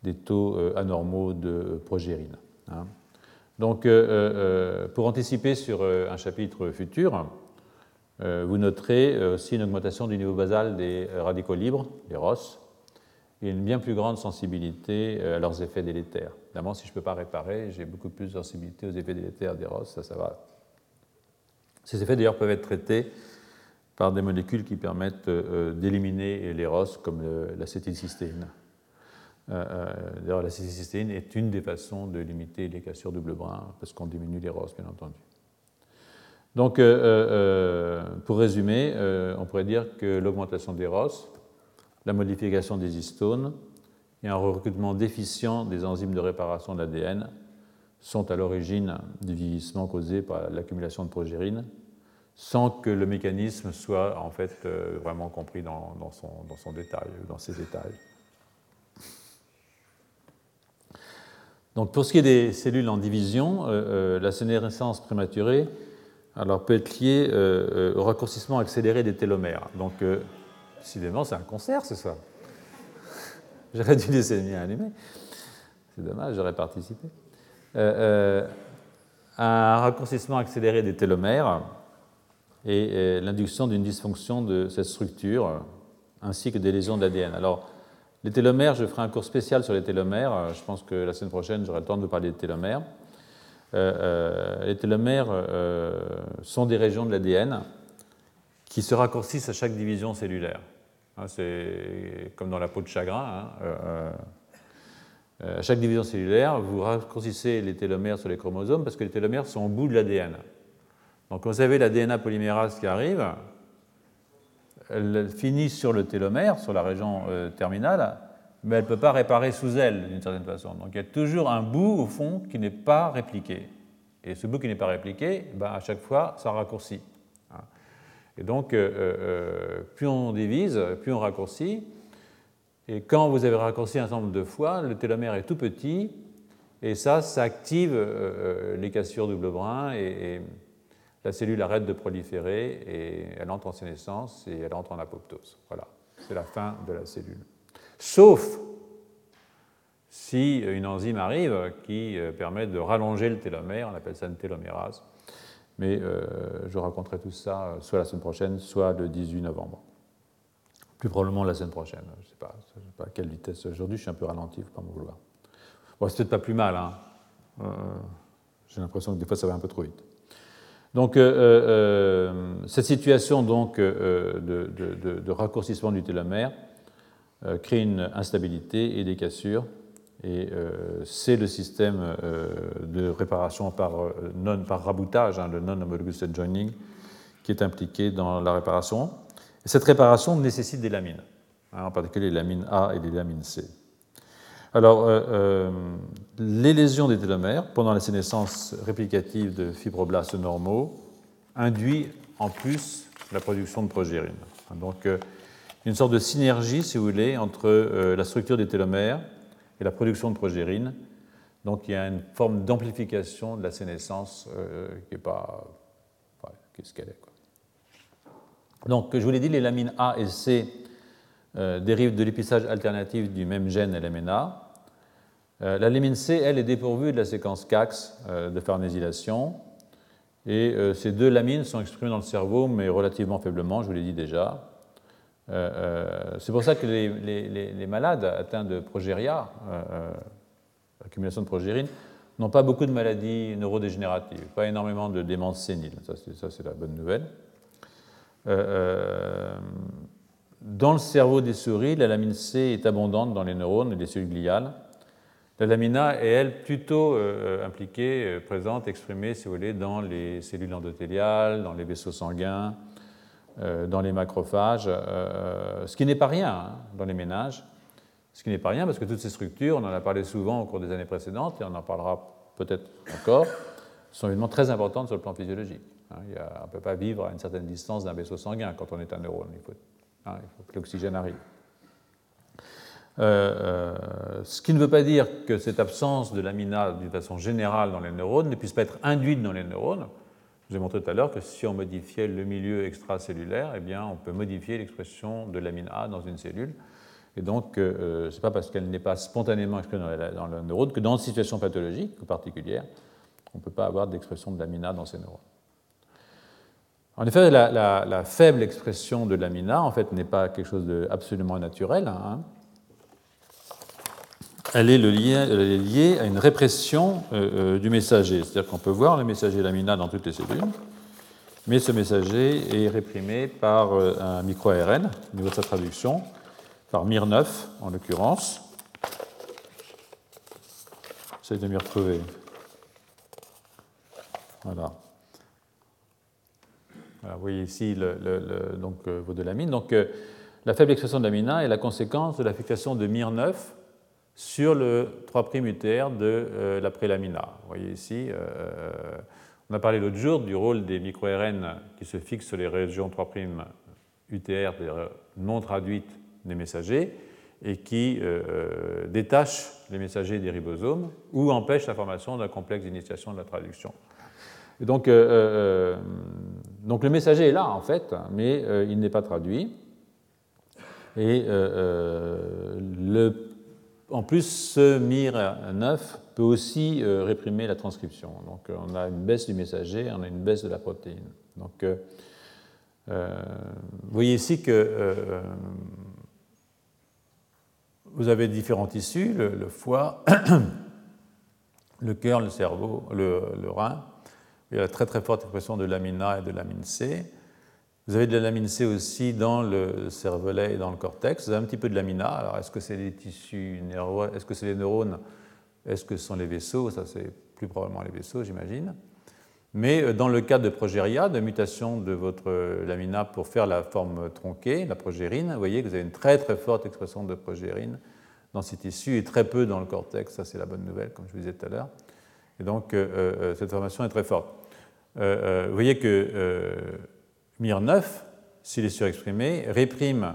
des taux euh, anormaux de progérine. Hein. Donc, pour anticiper sur un chapitre futur, vous noterez aussi une augmentation du niveau basal des radicaux libres, les ROS, et une bien plus grande sensibilité euh, à leurs effets délétères. Évidemment, si je ne peux pas réparer, j'ai beaucoup plus de sensibilité aux effets délétères des ROS, ça, ça va. Ces effets d'ailleurs peuvent être traités par des molécules qui permettent euh, d'éliminer les ROS comme l'acétylcystéine. Euh, d'ailleurs, l'acétylcystéine est une des façons de limiter les cassures double brin parce qu'on diminue les ROS, bien entendu. Donc, pour résumer, on pourrait dire que l'augmentation des ROS la modification des histones et un recrutement déficient des enzymes de réparation de l'ADN sont à l'origine du vieillissement causé par l'accumulation de progérine, sans que le mécanisme soit en fait euh, vraiment compris dans, son, dans son, dans ses détails. Donc pour ce qui est des cellules en division, euh, euh, la sénescence prématurée alors, peut être liée au raccourcissement accéléré des télomères. Donc Décidément, c'est un concert ce soir. J'aurais dû laisser le mien allumé. C'est dommage, j'aurais participé. Euh, euh, un raccourcissement accéléré des télomères et, l'induction d'une dysfonction de cette structure, ainsi que des lésions d'ADN. Alors, les télomères, je ferai un cours spécial sur les télomères. Je pense que la semaine prochaine, j'aurai le temps de parler des télomères. Euh, les télomères sont des régions de l'ADN qui se raccourcissent à chaque division cellulaire. Hein, c'est comme dans la peau de chagrin. Hein, euh, euh, à chaque division cellulaire, vous raccourcissez les télomères sur les chromosomes parce que les télomères sont au bout de l'ADN. Donc quand vous avez l'ADN polymérase qui arrive, elle finit sur le télomère, sur la région euh, terminale, mais elle ne peut pas réparer sous elle d'une certaine façon. Donc il y a toujours un bout au fond qui n'est pas répliqué. Et ce bout qui n'est pas répliqué, ben, à chaque fois, ça raccourcit. Hein. Et donc, euh, euh, plus on divise, plus on raccourcit. Et quand vous avez raccourci un nombre de fois, le télomère est tout petit, et ça, ça active les cassures double brin, et, la cellule arrête de proliférer, et elle entre en sénescence, et elle entre en apoptose. Voilà, c'est la fin de la cellule. Sauf si une enzyme arrive qui permet de rallonger le télomère, on appelle ça une télomérase. Mais je raconterai tout ça soit la semaine prochaine, soit le 18 novembre. Plus probablement la semaine prochaine. Je ne sais pas, pas à quelle vitesse. Aujourd'hui, je suis un peu ralenti, il ne faut pas me vouloir. Bon, c'est peut-être pas plus mal. Hein. Euh, j'ai l'impression que des fois, ça va un peu trop vite. Donc, euh, euh, cette situation donc, de, raccourcissement du télomère crée une instabilité et des cassures. Et c'est le système de réparation par, non, par raboutage, hein, le non-homologous joining, qui est impliqué dans la réparation cette réparation nécessite des lamines, hein, en particulier les lamines A et les lamines C. Alors, euh, euh, les lésions des télomères pendant la sénescence réplicative de fibroblastes normaux induisent en plus la production de progérine. Donc, euh, une sorte de synergie, si vous voulez, entre la structure des télomères et la production de progérine. Donc, il y a une forme d'amplification de la sénescence qui n'est pas. Qu'est-ce qu'elle est donc, je vous l'ai dit, les lamines A et C dérivent de l'épissage alternatif du même gène LMNA. Euh, la lamine C, elle, est dépourvue de la séquence CAX euh, de farnésylation. Et ces deux lamines sont exprimées dans le cerveau, mais relativement faiblement, je vous l'ai dit déjà. C'est pour ça que les, malades atteints de progéria, accumulation de progérine, n'ont pas beaucoup de maladies neurodégénératives, pas énormément de démence sénile. Ça, c'est la bonne nouvelle. Euh, euh, dans le cerveau des souris, la lamine C est abondante dans les neurones et les cellules gliales. La lamina est, elle, plutôt euh, impliquée, présente, exprimée, si vous voulez, dans les cellules endothéliales, dans les vaisseaux sanguins, dans les macrophages, ce qui n'est pas rien hein, dans les ménages. Ce qui n'est pas rien parce que toutes ces structures, on en a parlé souvent au cours des années précédentes et on en parlera peut-être encore, sont évidemment très importantes sur le plan physiologique. Hein, on ne peut pas vivre à une certaine distance d'un vaisseau sanguin quand on est un neurone. Il faut, hein, que l'oxygène arrive. Euh, euh, ce qui ne veut pas dire que cette absence de lamina d'une façon générale dans les neurones ne puisse pas être induite dans les neurones. Je vous ai montré tout à l'heure que si on modifiait le milieu extracellulaire, eh bien, on peut modifier l'expression de lamine A dans une cellule. Et donc, euh, ce n'est pas parce qu'elle n'est pas spontanément exprimée dans, le neurone que dans une situation pathologique particulière, on ne peut pas avoir d'expression de lamina dans ces neurones. En effet, la, faible expression de lamina en fait, n'est pas quelque chose d'absolument naturel. Hein. Elle, est liée, à une répression euh, euh, du messager. C'est-à-dire qu'on peut voir le messager lamina dans toutes les cellules, mais ce messager est réprimé par euh, un micro-ARN, au niveau de sa traduction, par MIR9 en l'occurrence. J'essaie de m'y retrouver. Voilà vous voyez ici donc, vos deux lamines. Donc, la faible expression de lamina est la conséquence de l'affectation de MIR9 sur le 3' UTR de euh, la prélamina. Vous voyez ici, on a parlé l'autre jour du rôle des micro-RN qui se fixent sur les régions 3' UTR non traduites des messagers et qui détachent les messagers des ribosomes ou empêchent la formation d'un complexe d'initiation de la traduction donc, euh, euh, donc, le messager est là, en fait, mais euh, il n'est pas traduit. Et le, en plus, ce MIR9 peut aussi réprimer la transcription. Donc, on a une baisse du messager, on a une baisse de la protéine. Donc, vous voyez ici que vous avez différents tissus, le, foie, le cœur, le cerveau, le, le rein, il y a une très très forte expression de lamine A et de lamine C. Vous avez de la lamine C aussi dans le cervelet et dans le cortex. Vous avez un petit peu de lamine A. Alors, est-ce que c'est les tissus nerveux Est-ce que c'est les neurones? Est-ce que ce sont les vaisseaux? Ça, c'est plus probablement les vaisseaux, j'imagine. Mais euh, dans le cas de progéria, de mutation de votre lamina pour faire la forme tronquée, la progérine, vous voyez que vous avez une très très forte expression de progérine dans ces tissus et très peu dans le cortex. Ça, c'est la bonne nouvelle, comme je vous disais tout à l'heure. Et donc, cette formation est très forte. vous voyez que MIR9, s'il est surexprimé, réprime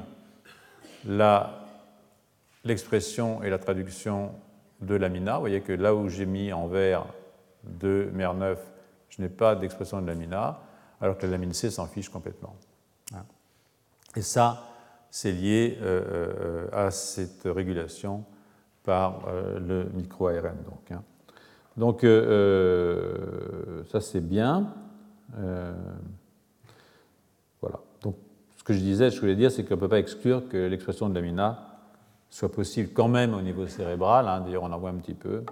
l'expression et la traduction de lamina. Vous voyez que là où j'ai mis en vert de MER9, je n'ai pas d'expression de lamina, alors que la lamine C s'en fiche complètement. Et ça, c'est lié euh, euh, à cette régulation par euh, le micro-ARN. Donc, hein. donc ça, c'est bien. Que je disais, je voulais dire, c'est qu'on ne peut pas exclure que l'expression de lamina soit possible quand même au niveau cérébral. Hein. D'ailleurs, on en voit un petit peu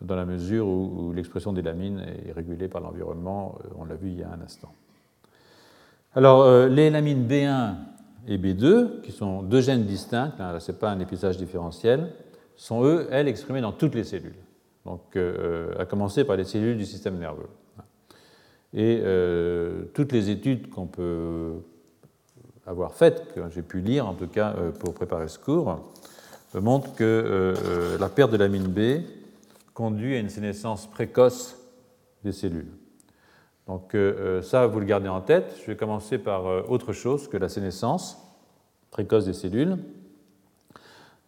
dans la mesure où, l'expression des lamines est régulée par l'environnement, euh, on l'a vu il y a un instant. Alors, euh, les lamines B1 et B2, qui sont deux gènes distincts, hein, ce n'est pas un épisage différentiel, sont eux, elles, exprimés dans toutes les cellules, donc euh, à commencer par les cellules du système nerveux. Et toutes les études qu'on peut avoir faites, que j'ai pu lire en tout cas pour préparer ce cours, montrent que la perte de lamine B conduit à une sénescence précoce des cellules. Donc euh, euh, ça, vous le gardez en tête. Je vais commencer par euh, autre chose que la sénescence précoce des cellules.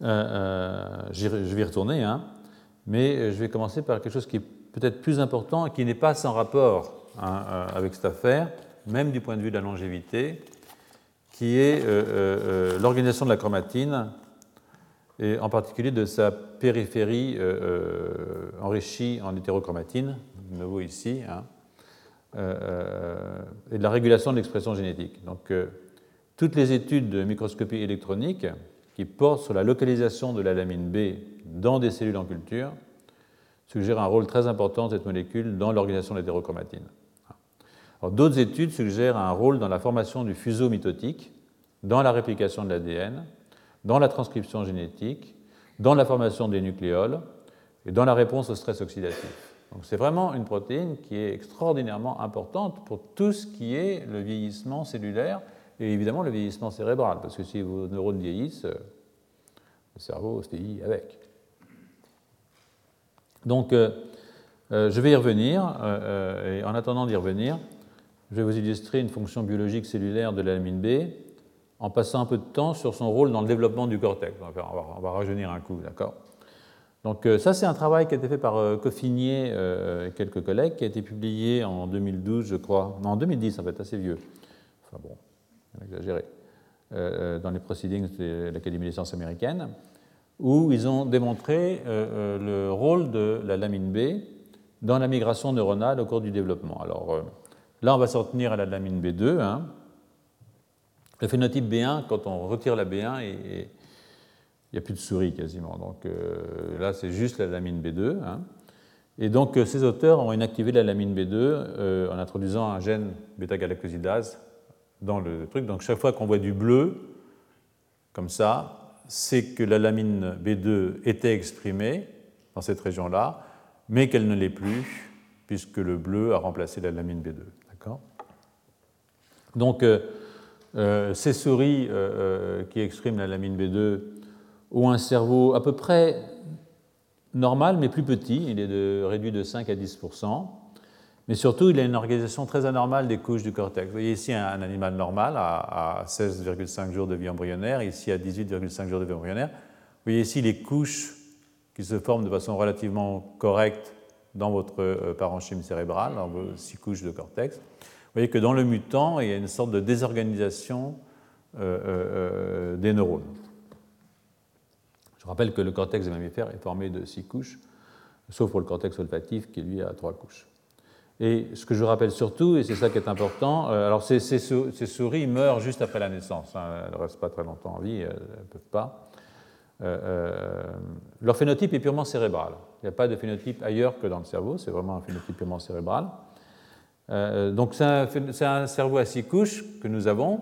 je vais y retourner, hein, mais je vais commencer par quelque chose qui est peut-être plus important et qui n'est pas sans rapport hein, avec cette affaire, même du point de vue de la longévité, qui est l'organisation de la chromatine et en particulier de sa périphérie euh, euh, enrichie en hétérochromatine, de nouveau ici, hein, euh, et de la régulation de l'expression génétique. Donc, toutes les études de microscopie électronique qui portent sur la localisation de la lamine B dans des cellules en culture suggèrent un rôle très important de cette molécule dans l'organisation de l'hétérochromatine. D'autres études suggèrent un rôle dans la formation du fuseau mitotique, dans la réplication de l'ADN, dans la transcription génétique, dans la formation des nucléoles et dans la réponse au stress oxydatif. Donc c'est vraiment une protéine qui est extraordinairement importante pour tout ce qui est le vieillissement cellulaire et évidemment le vieillissement cérébral, parce que si vos neurones vieillissent, euh, le cerveau se vieillit avec. Donc euh, euh, je vais y revenir, et en attendant d'y revenir, je vais vous illustrer une fonction biologique cellulaire de la lamine B en passant un peu de temps sur son rôle dans le développement du cortex. On va, rajeunir un coup, d'accord? Donc euh, ça, c'est un travail qui a été fait par euh, Coffinier euh, et quelques collègues, qui a été publié en 2012, je crois. Non, en 2010, en fait, assez vieux. Enfin bon, exagéré. dans les proceedings de l'Académie des sciences américaines, où ils ont démontré le rôle de la lamine B dans la migration neuronale au cours du développement. Alors là, on va s'en tenir à la lamine B2, hein, le phénotype B1, quand on retire la B1, il n'y a plus de souris quasiment. Donc euh, là, c'est juste la lamine B2. Hein. Et donc, euh, ces auteurs ont inactivé la lamine B2 euh, en introduisant un gène bêta-galactosidase dans le truc. Donc, chaque fois qu'on voit du bleu, comme ça, c'est que la lamine B2 était exprimée dans cette région-là, mais qu'elle ne l'est plus, puisque le bleu a remplacé la lamine B2. Donc, euh, ces souris euh, euh, qui expriment la lamine B2 ont un cerveau à peu près normal, mais plus petit. Il est réduit de 5 à 10% mais surtout, il a une organisation très anormale des couches du cortex. Vous voyez ici un, animal normal à, 16,5 jours de vie embryonnaire, ici à 18,5 jours de vie embryonnaire. Vous voyez ici les couches qui se forment de façon relativement correcte dans votre parenchyme cérébral, dans vos six couches de cortex. Vous voyez que dans le mutant, il y a une sorte de désorganisation euh, euh, euh, des neurones. Je rappelle que le cortex des mammifères est formé de six couches, sauf pour le cortex olfactif qui lui a trois couches. Et ce que je rappelle surtout, et c'est ça qui est important, alors ces, souris meurent juste après la naissance, hein, elles ne restent pas très longtemps en vie, elles ne peuvent pas. Leur phénotype est purement cérébral. Il n'y a pas de phénotype ailleurs que dans le cerveau, c'est vraiment un phénotype purement cérébral. Euh, donc c'est un, cerveau à six couches que nous avons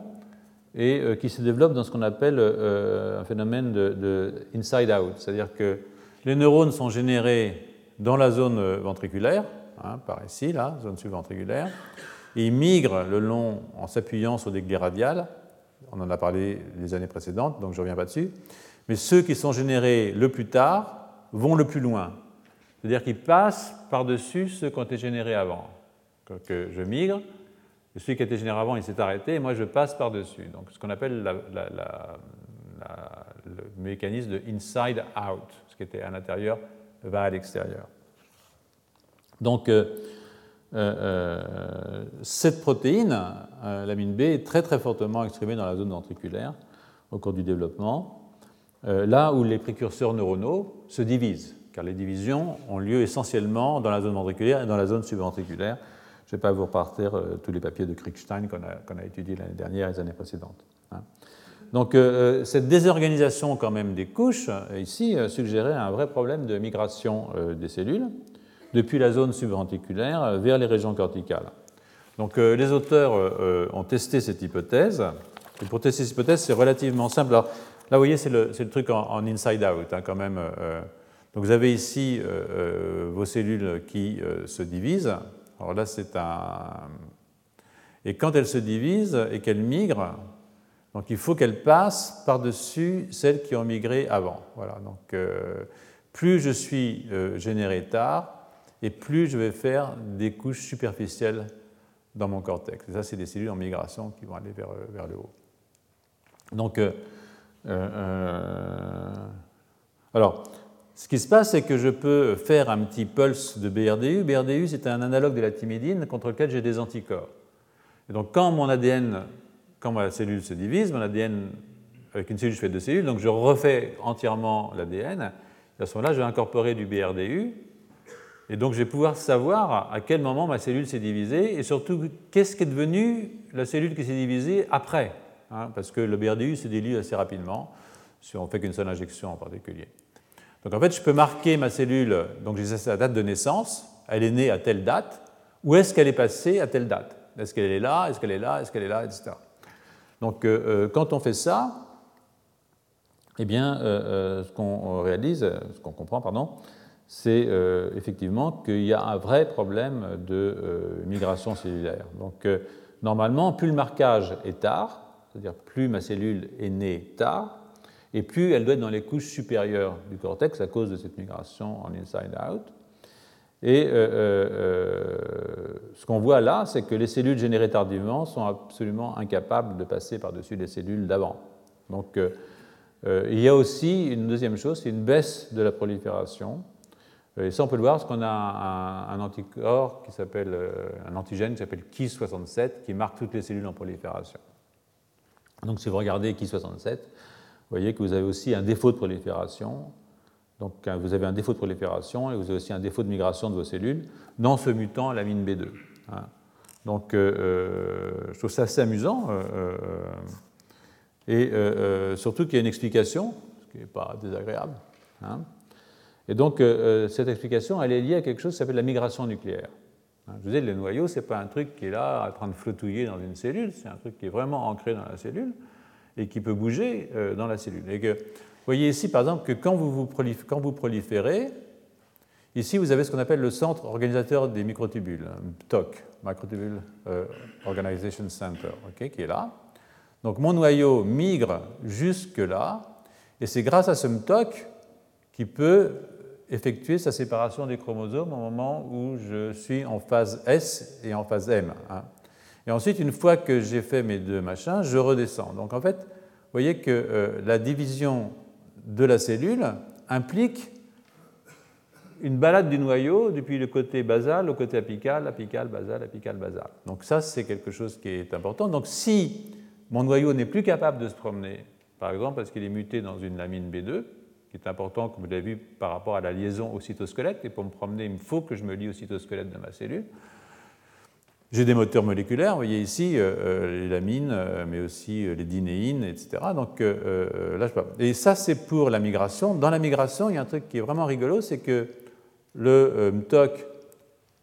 et euh, qui se développe dans ce qu'on appelle euh, un phénomène de, inside-out, c'est-à-dire que les neurones sont générés dans la zone ventriculaire, hein, par ici, là, zone subventriculaire, et ils migrent le long en s'appuyant sur des glés radiales. On en a parlé les années précédentes, donc je ne reviens pas dessus. Mais ceux qui sont générés le plus tard vont le plus loin. C'est-à-dire qu'ils passent par-dessus ceux qui ont été générés avant. Quand je migre, celui qui a été généré avant, il s'est arrêté, et moi je passe par-dessus. Donc ce qu'on appelle le mécanisme de inside out, ce qui était à l'intérieur va à l'extérieur. Donc euh, euh, euh, cette protéine, l'amine B, est très très fortement exprimée dans la zone ventriculaire au cours du développement, là où les précurseurs neuronaux se divisent, car les divisions ont lieu essentiellement dans la zone ventriculaire et dans la zone subventriculaire. Je ne vais pas vous repartir tous les papiers de Kriegstein qu'on a, étudiés l'année dernière et les années précédentes. Hein. Donc cette désorganisation quand même des couches, ici, suggérait un vrai problème de migration des cellules depuis la zone subventriculaire vers les régions corticales. Donc euh, les auteurs euh, euh, ont testé cette hypothèse. Et pour tester cette hypothèse, c'est relativement simple. Là, vous voyez, c'est le, truc en, inside-out, hein, quand même. donc vous avez ici vos cellules qui se divisent. Alors là, c'est un... Et quand elles se divisent et qu'elles migrent, donc il faut qu'elles passent par-dessus celles qui ont migré avant. Voilà, donc plus je suis généré tard, et plus je vais faire des couches superficielles dans mon cortex. Et ça, c'est des cellules en migration qui vont aller vers, le haut. Donc, euh, euh, alors, ce qui se passe, c'est que je peux faire un petit pulse de BRDU. BRDU, c'est un analogue de la thymidine contre lequel j'ai des anticorps. Et donc, quand mon ADN, quand ma cellule se divise, mon ADN, avec une cellule, je fais deux cellules, donc je refais entièrement l'ADN. À ce moment-là, je vais incorporer du BRDU et donc je vais pouvoir savoir à quel moment ma cellule s'est divisée et surtout qu'est-ce qui est devenu la cellule qui s'est divisée après. Hein, parce que le BRDU se dilue assez rapidement si on ne fait qu'une seule injection en particulier. Donc en fait, je peux marquer ma cellule, donc j'ai sa date de naissance, elle est née à telle date, où est-ce qu'elle est passée à telle date? Est-ce qu'elle est là? Est-ce qu'elle est là? Est-ce qu'elle est là? Etc. Donc euh, euh, quand on fait ça, eh bien, euh, ce qu'on réalise, ce qu'on comprend, pardon, c'est effectivement qu'il y a un vrai problème de migration cellulaire. Donc, normalement, plus le marquage est tard, c'est-à-dire plus ma cellule est née tard, et plus elle doit être dans les couches supérieures du cortex à cause de cette migration en inside-out. Et ce qu'on voit là, c'est que les cellules générées tardivement sont absolument incapables de passer par-dessus les cellules d'avant. Donc, il y a aussi une deuxième chose, c'est une baisse de la prolifération. Et ça, on peut le voir parce qu'on a un, anticorps qui s'appelle, euh, un antigène qui s'appelle Ki67 qui marque toutes les cellules en prolifération. Donc, si vous regardez Ki67, vous voyez que vous avez aussi un défaut de prolifération. Donc, vous avez un défaut de prolifération et vous avez aussi un défaut de migration de vos cellules dans ce mutant l'amine B2. Hein. Donc, euh, euh, je trouve ça assez amusant. et surtout qu'il y a une explication, ce qui n'est pas désagréable. Hein. Et donc, euh, euh, cette explication, elle est liée à quelque chose qui s'appelle la migration nucléaire. Hein, je vous disais, le noyau, ce n'est pas un truc qui est là en train de flottouiller dans une cellule, c'est un truc qui est vraiment ancré dans la cellule et qui peut bouger euh, dans la cellule. Et que, vous voyez ici, par exemple, que quand vous, vous, proliférez, ici, vous avez ce qu'on appelle le centre organisateur des microtubules, MTOC, Microtubule Organization Center, qui est là. Donc, mon noyau migre jusque-là, et c'est grâce à ce MTOC qui peut effectuer sa séparation des chromosomes au moment où je suis en phase S et en phase M. Hein. Et ensuite, une fois que j'ai fait mes deux machins, je redescends. Donc en fait, vous voyez que euh, la division de la cellule implique une balade du noyau depuis le côté basal au côté apical, apical, basal, apical, basal. Donc ça, c'est quelque chose qui est important. Donc si mon noyau n'est plus capable de se promener, par exemple parce qu'il est muté dans une lamine B2, qui est important, comme vous l'avez vu, par rapport à la liaison au cytosquelette. Et pour me promener, il me faut que je me lie au cytosquelette de ma cellule. J'ai des moteurs moléculaires, vous voyez ici euh, euh, les lamines, euh, mais aussi les dinéines, etc. Donc là, je Et ça, c'est pour la migration. Dans la migration, il y a un truc qui est vraiment rigolo, c'est que le MTOC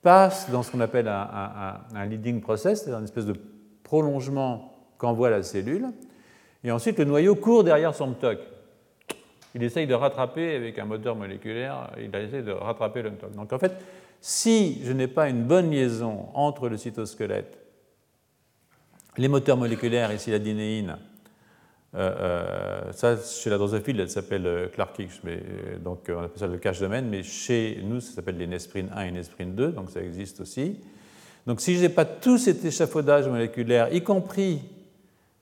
passe dans ce qu'on appelle un, un leading process, c'est-à-dire une espèce de prolongement qu'envoie la cellule. Et ensuite, le noyau court derrière son MTOC il essaye de rattraper avec un moteur moléculaire, il essaye de rattraper le MTOC. Donc en fait, si je n'ai pas une bonne liaison entre le cytosquelette, les moteurs moléculaires, ici la dinéine, ça, chez la drosophile, elle s'appelle Clark Hicks, mais, donc on appelle ça le cache domaine, mais chez nous, ça s'appelle les Nesprine 1 et Nesprine 2, donc ça existe aussi. Donc si je n'ai pas tout cet échafaudage moléculaire, y compris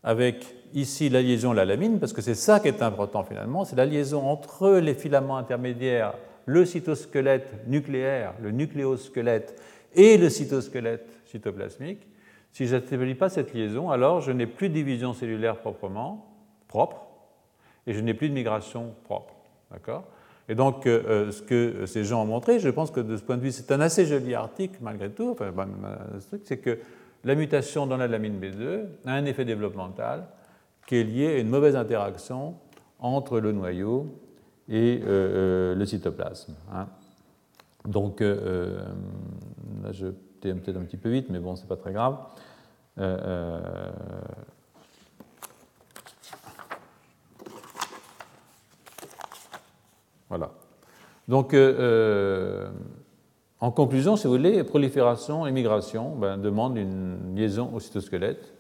avec ici la liaison la lamine, parce que c'est ça qui est important finalement, c'est la liaison entre les filaments intermédiaires, le cytosquelette nucléaire, le nucléosquelette et le cytosquelette cytoplasmique. Si je n'établis pas cette liaison, alors je n'ai plus de division cellulaire proprement, propre, et je n'ai plus de migration propre. D'accord? Et donc, euh, euh, ce que ces gens ont montré, je pense que de ce point de vue, c'est un assez joli article malgré tout, enfin, c'est que la mutation dans la lamine B2 a un effet développemental qui est lié à une mauvaise interaction entre le noyau et euh, le cytoplasme. Hein. Donc, là, je peut-être un petit peu vite, mais bon, c'est pas très grave. Voilà. Donc, euh, euh, en conclusion, si vous voulez, prolifération et migration ben, demandent une liaison au cytosquelette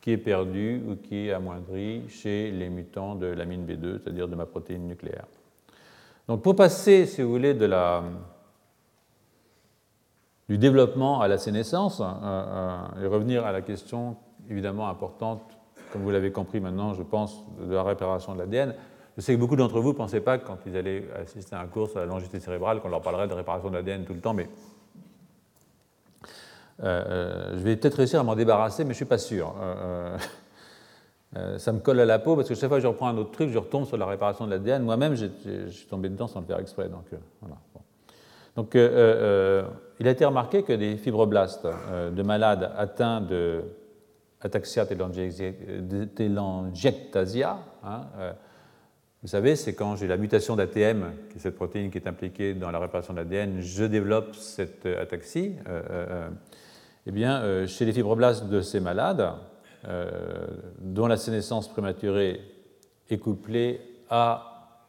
qui est perdue ou qui est amoindrie chez les mutants de l'amine B2, c'est-à-dire de ma protéine nucléaire. Donc, pour passer, si vous voulez, du développement à la sénescence hein, et revenir à la question évidemment importante, comme vous l'avez compris maintenant, je pense, de la réparation de l'ADN, je sais que beaucoup d'entre vous ne pensaient pas que quand ils allaient assister à un cours sur la longévité cérébrale qu'on leur parlerait de réparation de l'ADN tout le temps, mais euh, euh, je vais peut-être réussir à m'en débarrasser, mais je ne suis pas sûr. Euh, ça me colle à la peau parce que chaque fois que je reprends un autre truc, je retombe sur la réparation de l'ADN. Moi-même, je suis tombé dedans sans le faire exprès. Donc, il a été remarqué que des fibroblastes de malades atteints de ataxia telangiectasia, hein, vous savez, c'est quand j'ai la mutation d'ATM, qui est cette protéine qui est impliquée dans la réparation de l'ADN, je développe cette ataxie. Eh bien, chez les fibroblastes de ces malades, dont la sénescence prématurée est couplée à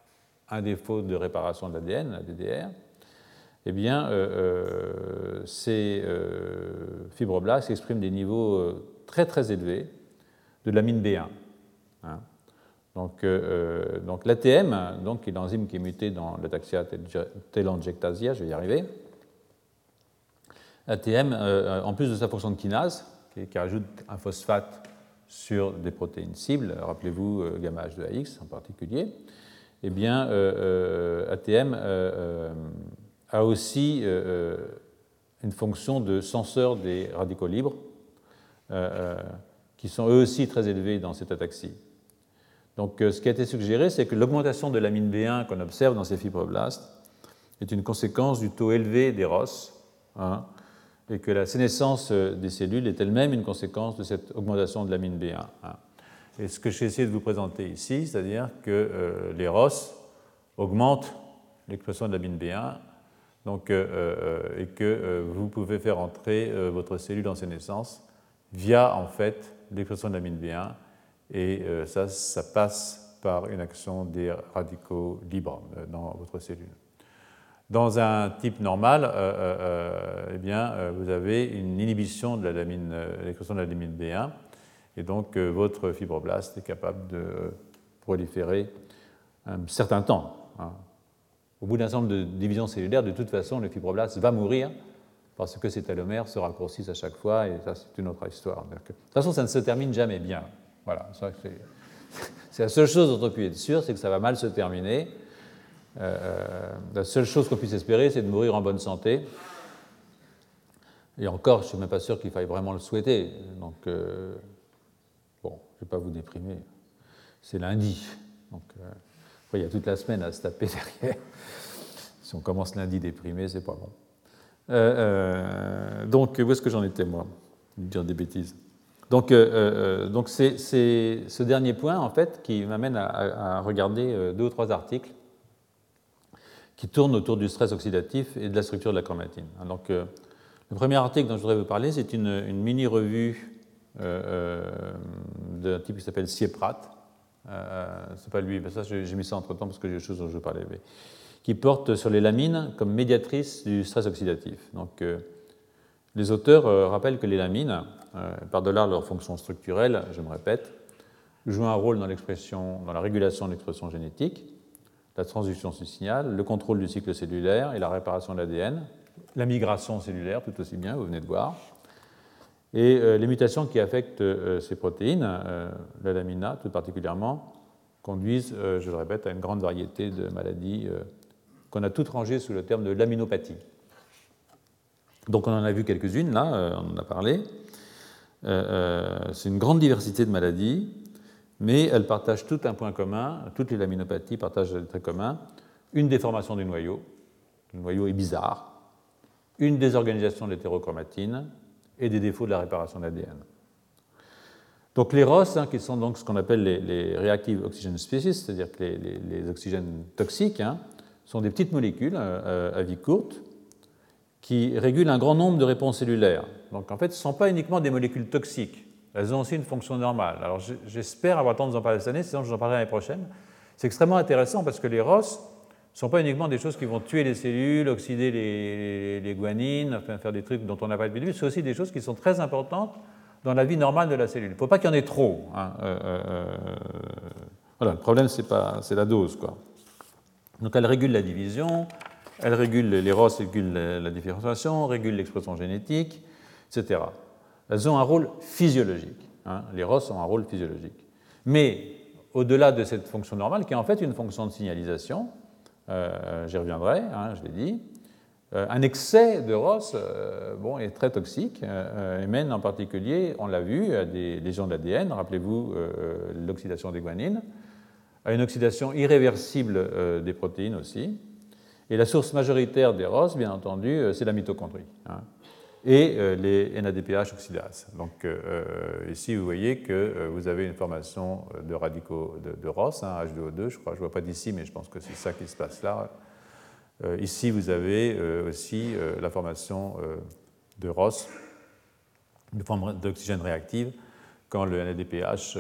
un défaut de réparation de l'ADN, la DDR, eh bien, ces fibroblastes expriment des niveaux très très élevés de l'amine B1. Hein. Donc, euh, euh, donc l'ATM, qui est l'enzyme qui est muté dans l'ataxia telangiectasia, je vais y arriver. L'ATM, euh, en plus de sa fonction de kinase, qui, ajoute un phosphate sur des protéines cibles, rappelez-vous gamma H2AX en particulier, eh bien, ATM a aussi une fonction de censeur des radicaux libres, qui sont eux aussi très élevés dans cette ataxie. Donc, euh, ce qui a été suggéré, c'est que l'augmentation de l'amine B1 qu'on observe dans ces fibroblastes est une conséquence du taux élevé des ROS, hein, et que la sénescence euh, des cellules est elle-même une conséquence de cette augmentation de l'amine B1. Hein. Et ce que j'ai essayé de vous présenter ici, c'est-à-dire que euh, les ROS augmentent l'expression de l'amine B1, donc, et que vous pouvez faire entrer votre cellule en sénescence via en fait l'expression de l'amine B1 et euh, ça, ça passe par une action des radicaux libres euh, dans votre cellule. Dans un type normal, euh, eh bien, vous avez une inhibition de la l'expression de la lamine B1, et donc votre fibroblast est capable de proliférer un certain temps. Hein. Au bout d'un certain nombre de divisions cellulaires, de toute façon, le fibroblast va mourir parce que ses télomères se raccourcissent à chaque fois, et ça, c'est une autre histoire. De toute façon, ça ne se termine jamais bien. Voilà, c'est la seule chose dont on peut être sûr, c'est que ça va mal se terminer. Euh, la seule chose qu'on puisse espérer, c'est de mourir en bonne santé. Et encore, je ne suis même pas sûr qu'il faille vraiment le souhaiter. Donc, euh, bon, je ne vais pas vous déprimer. C'est lundi. Donc, euh, il y a toute la semaine à se taper derrière. Si on commence lundi déprimé, c'est pas bon. donc, où est-ce que j'en étais, moi Dire des bêtises? Donc, euh, euh, donc c'est, ce dernier point, en fait, qui m'amène à, regarder euh, deux ou trois articles qui tournent autour du stress oxydatif et de la structure de la chromatine. Donc, le premier article dont je voudrais vous parler, c'est une, mini-revue d'un type qui s'appelle Sieprat. c'est pas lui, mais ça j'ai mis ça entre temps parce que j'ai des choses dont je veux parler. qui porte sur les lamines comme médiatrices du stress oxydatif. Donc, les auteurs rappellent que les lamines, euh, par-delà leur fonction structurelle, je me répète, joue un rôle dans, dans la régulation de l'expression génétique, la transduction du signal, le contrôle du cycle cellulaire et la réparation de l'ADN, la migration cellulaire tout aussi bien, vous venez de voir, et euh, les mutations qui affectent euh, ces protéines, euh, la lamina tout particulièrement, conduisent, je le répète, à une grande variété de maladies qu'on a toutes rangées sous le terme de laminopathie. Donc on en a vu quelques-unes, là, on en a parlé. C'est une grande diversité de maladies, mais elles partagent tout un point commun, toutes les laminopathies partagent un trait commun, une déformation du noyau, le noyau est bizarre, une désorganisation de l'hétérochromatine, et des défauts de la réparation de l'ADN. Donc les ROS, hein, qui sont donc ce qu'on appelle les, les reactive oxygen species, c'est-à-dire les, oxygènes toxiques, hein, sont des petites molécules euh, à vie courte qui régulent un grand nombre de réponses cellulaires. Donc en fait, ce ne sont pas uniquement des molécules toxiques, elles ont aussi une fonction normale. Alors j'espère avoir le temps de vous en parler cette année, sinon je vous en parlerai l'année prochaine. C'est extrêmement intéressant parce que les ROS, ne sont pas uniquement des choses qui vont tuer les cellules, oxyder les, guanines, faire des trucs dont on n'a pas l'habitude, c'est aussi des choses qui sont très importantes dans la vie normale de la cellule. Il ne faut pas qu'il y en ait trop. Hein. Euh, euh, euh, voilà, le problème, c'est la dose. Quoi. Donc elle régule la division, elle régule les ROS, régule la différenciation, régule l'expression génétique, etc. Elles ont un rôle physiologique. Hein. Les ROS ont un rôle physiologique. Mais au-delà de cette fonction normale, qui est en fait une fonction de signalisation, euh, j'y reviendrai, hein, je l'ai dit. Euh, un excès de ROS euh, bon, est très toxique et mène en particulier, on l'a vu, à des lésions de l'ADN, rappelez-vous l'oxydation des guanines, à une oxydation irréversible des protéines aussi. Et la source majoritaire des ROS, bien entendu, c'est la mitochondrie. Hein et euh, les NADPH oxydases. Donc euh, euh, ici, vous voyez que vous avez une formation de radicaux de, ROS, hein, H2O2, je crois, je ne vois pas d'ici, mais je pense que c'est ça qui se passe là. ici, vous avez aussi la formation de ROS, de forme d'oxygène réactive, quand le NADPH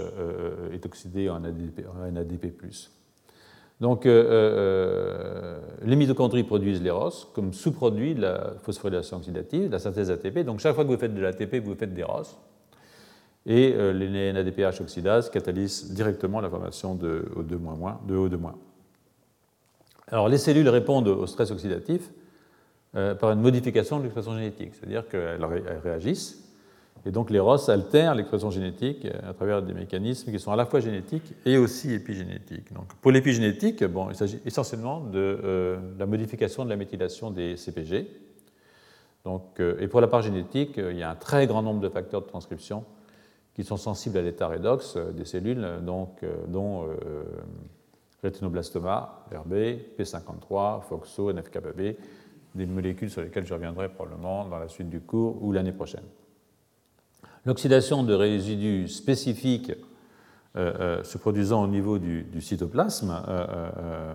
est oxydé en NADP+. Donc, euh, euh, les mitochondries produisent les ROS comme sous-produit de la phosphorylation oxydative, de la synthèse ATP. Donc, chaque fois que vous faites de l'ATP, vous faites des ROS. Et euh, les NADPH oxydase catalysent directement la formation de O2-, de O2-. Alors, les cellules répondent au stress oxydatif par une modification de l'expression génétique, c'est-à-dire qu'elles réagissent et donc les ROS altèrent l'expression génétique à travers des mécanismes qui sont à la fois génétiques et aussi épigénétiques. Donc, pour l'épigénétique, bon, il s'agit essentiellement de euh, la modification de la méthylation des CPG. Donc, euh, et pour la part génétique, il y a un très grand nombre de facteurs de transcription qui sont sensibles à l'état redox des cellules, donc, euh, dont rétinoblastoma, RB, P53, FOXO, NFKB, des molécules sur lesquelles je reviendrai probablement dans la suite du cours ou l'année prochaine. L'oxydation de résidus spécifiques euh, euh, se produisant au niveau du, cytoplasme euh,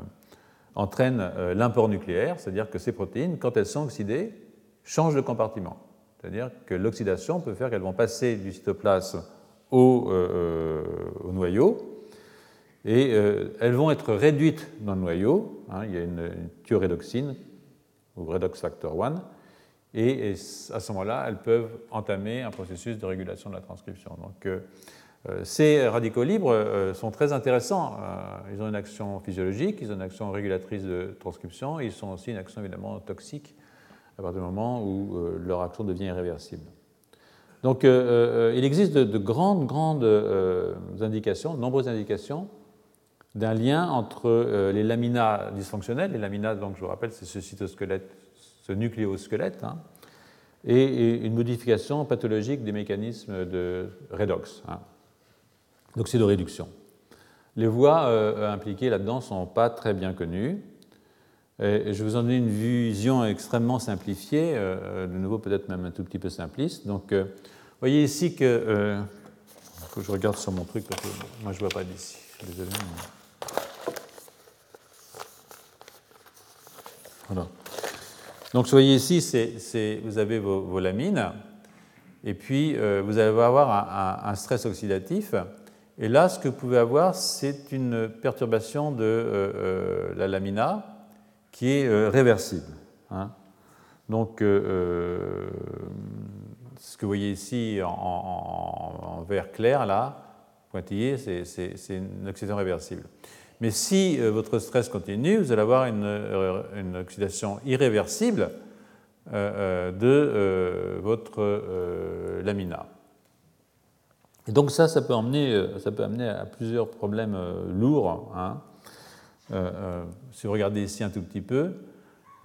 entraîne l'import nucléaire, c'est-à-dire que ces protéines, quand elles sont oxydées, changent de compartiment. C'est-à-dire que l'oxydation peut faire qu'elles vont passer du cytoplasme au, noyau, et elles vont être réduites dans le noyau. Hein, il y a une, une thiorédoxine, ou redox factor 1, et, à ce moment-là, elles peuvent entamer un processus de régulation de la transcription. Donc, euh, euh, ces radicaux libres euh, sont très intéressants. ils ont une action physiologique, ils ont une action régulatrice de transcription, ils ont aussi une action évidemment toxique à partir du moment où leur action devient irréversible. Donc il existe de, grandes, grandes indications, de nombreuses indications d'un lien entre les laminas dysfonctionnelles, les laminas, donc je vous rappelle, c'est ce cytosquelette ce nucléosquelette, hein, et une modification pathologique des mécanismes de redox, hein, d'oxydoréduction. Les voies euh, impliquées là-dedans ne sont pas très bien connues. Je vous en ai une vision extrêmement simplifiée, euh, de nouveau peut-être même un tout petit peu simpliste. Donc, euh, vous voyez ici que, que je regarde sur mon truc parce que moi je ne vois pas d'ici. Désolé. Voilà. Donc, vous voyez ici, vous avez vos, lamines, et puis euh, vous allez avoir un, stress oxydatif. Et là, ce que vous pouvez avoir, c'est une perturbation de euh, euh, la lamina qui est réversible. Hein. Donc, ce que vous voyez ici en, vert clair, là, pointillé, c'est une oxydation réversible. Mais si votre stress continue, vous allez avoir une, oxydation irréversible de votre lamina. Et donc ça, ça peut, amener, ça peut amener à plusieurs problèmes lourds. Hein. si vous regardez ici un tout petit peu,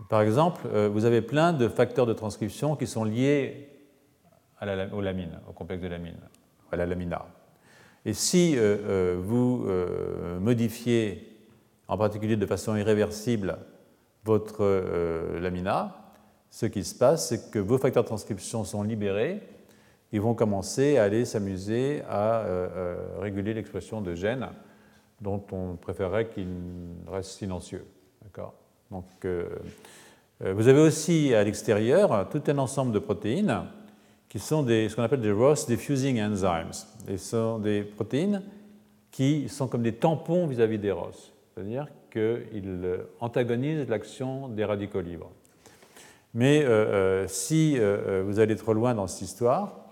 par exemple, vous avez plein de facteurs de transcription qui sont liés à la, au complexe de lamines, à la lamina. Et si euh, euh, vous euh, modifiez, en particulier de façon irréversible, votre lamina, ce qui se passe, c'est que vos facteurs de transcription sont libérés, ils vont commencer à aller s'amuser à réguler l'expression de gènes dont on préférerait qu'ils restent silencieux. Donc, vous avez aussi à l'extérieur tout un ensemble de protéines qui sont ce qu'on appelle des Ross diffusing enzymes. Ce sont des protéines qui sont comme des tampons vis-à-vis des ROS, c'est-à-dire qu'ils antagonisent l'action des radicaux libres. Mais euh, euh, si euh, vous allez trop loin dans cette histoire,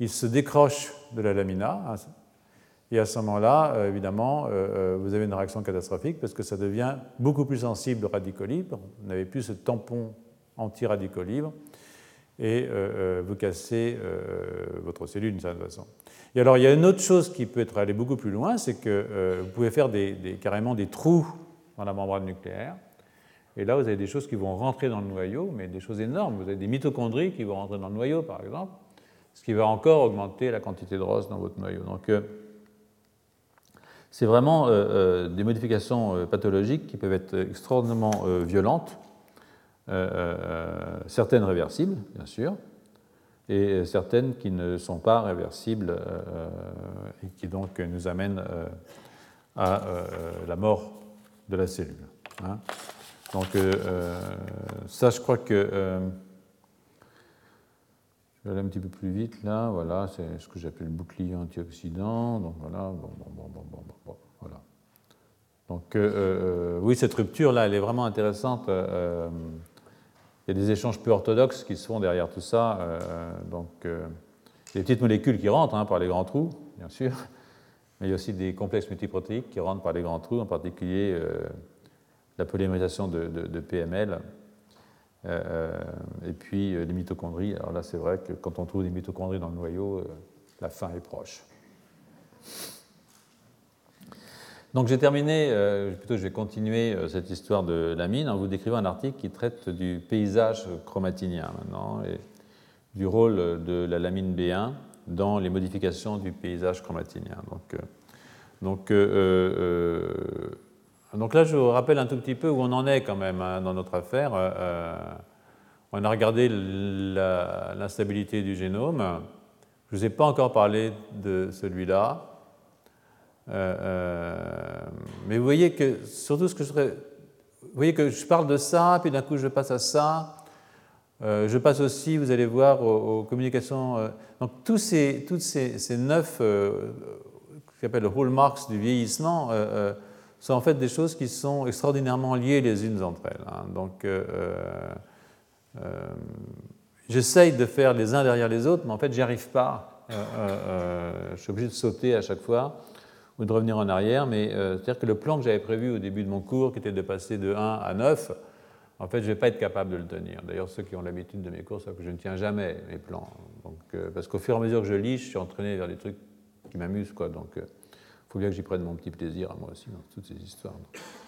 ils se décrochent de la lamina, hein, et à ce moment-là, évidemment, vous avez une réaction catastrophique parce que ça devient beaucoup plus sensible aux radicaux libres. Vous n'avez plus ce tampon anti-radicaux libres et euh, euh, vous cassez euh, votre cellule d'une certaine façon. Et alors, il y a une autre chose qui peut être allée beaucoup plus loin, c'est que vous pouvez faire carrément des trous dans la membrane nucléaire. Et là, vous avez des choses qui vont rentrer dans le noyau, mais des choses énormes. Vous avez des mitochondries qui vont rentrer dans le noyau, par exemple, ce qui va encore augmenter la quantité de ROS dans votre noyau. Donc, c'est vraiment des modifications pathologiques qui peuvent être extraordinairement violentes certaines réversibles, bien sûr, et certaines qui ne sont pas réversibles euh, et qui donc nous amènent à la mort de la cellule. Hein. Donc ça, je crois que je vais aller un petit peu plus vite là. Voilà, c'est ce que j'appelle le bouclier antioxydant. Donc voilà, bon, bon, bon, bon, bon, voilà. Donc oui, cette rupture là, elle est vraiment intéressante. Il y a des échanges peu orthodoxes qui se font derrière tout ça. Euh, donc, euh, des petites molécules qui rentrent hein, par les grands trous, bien sûr, mais il y a aussi des complexes multiprotéiques qui rentrent par les grands trous, en particulier euh, la polymérisation de, PML. et puis les mitochondries. Alors là, c'est vrai que quand on trouve des mitochondries dans le noyau, la fin est proche. Donc j'ai terminé, euh, plutôt je vais continuer euh, cette histoire de la mine en vous décrivant un article qui traite du paysage chromatinien maintenant et du rôle de la lamine B1 dans les modifications du paysage chromatinien. Donc, euh, donc, là, je vous rappelle un tout petit peu où on en est quand même hein, dans notre affaire. on a regardé l'instabilité du génome. Je ne vous ai pas encore parlé de celui-là. Euh, euh, mais vous voyez que, surtout ce que je voudrais. Vous voyez que je parle de ça, puis d'un coup je passe à ça. Euh, je passe aussi, vous allez voir, aux, communications. donc tous ces, toutes ces, ces neuf, euh, qu'on hallmarks du vieillissement, sont en fait des choses qui sont extraordinairement liées les unes entre elles. Hein. Donc j'essaye de faire les uns derrière les autres, mais en fait j'y arrive pas. je suis obligé de sauter à chaque fois ou de revenir en arrière, mais euh, c'est-à-dire que le plan que j'avais prévu au début de mon cours, qui était de passer de 1 à 9, en fait, je ne vais pas être capable de le tenir. D'ailleurs, ceux qui ont l'habitude de mes cours savent que je ne tiens jamais mes plans. Donc, euh, parce qu'au fur et à mesure que je lis, je suis entraîné vers des trucs qui m'amusent. Quoi. Donc, il euh, faut bien que j'y prenne mon petit plaisir à moi aussi dans toutes ces histoires.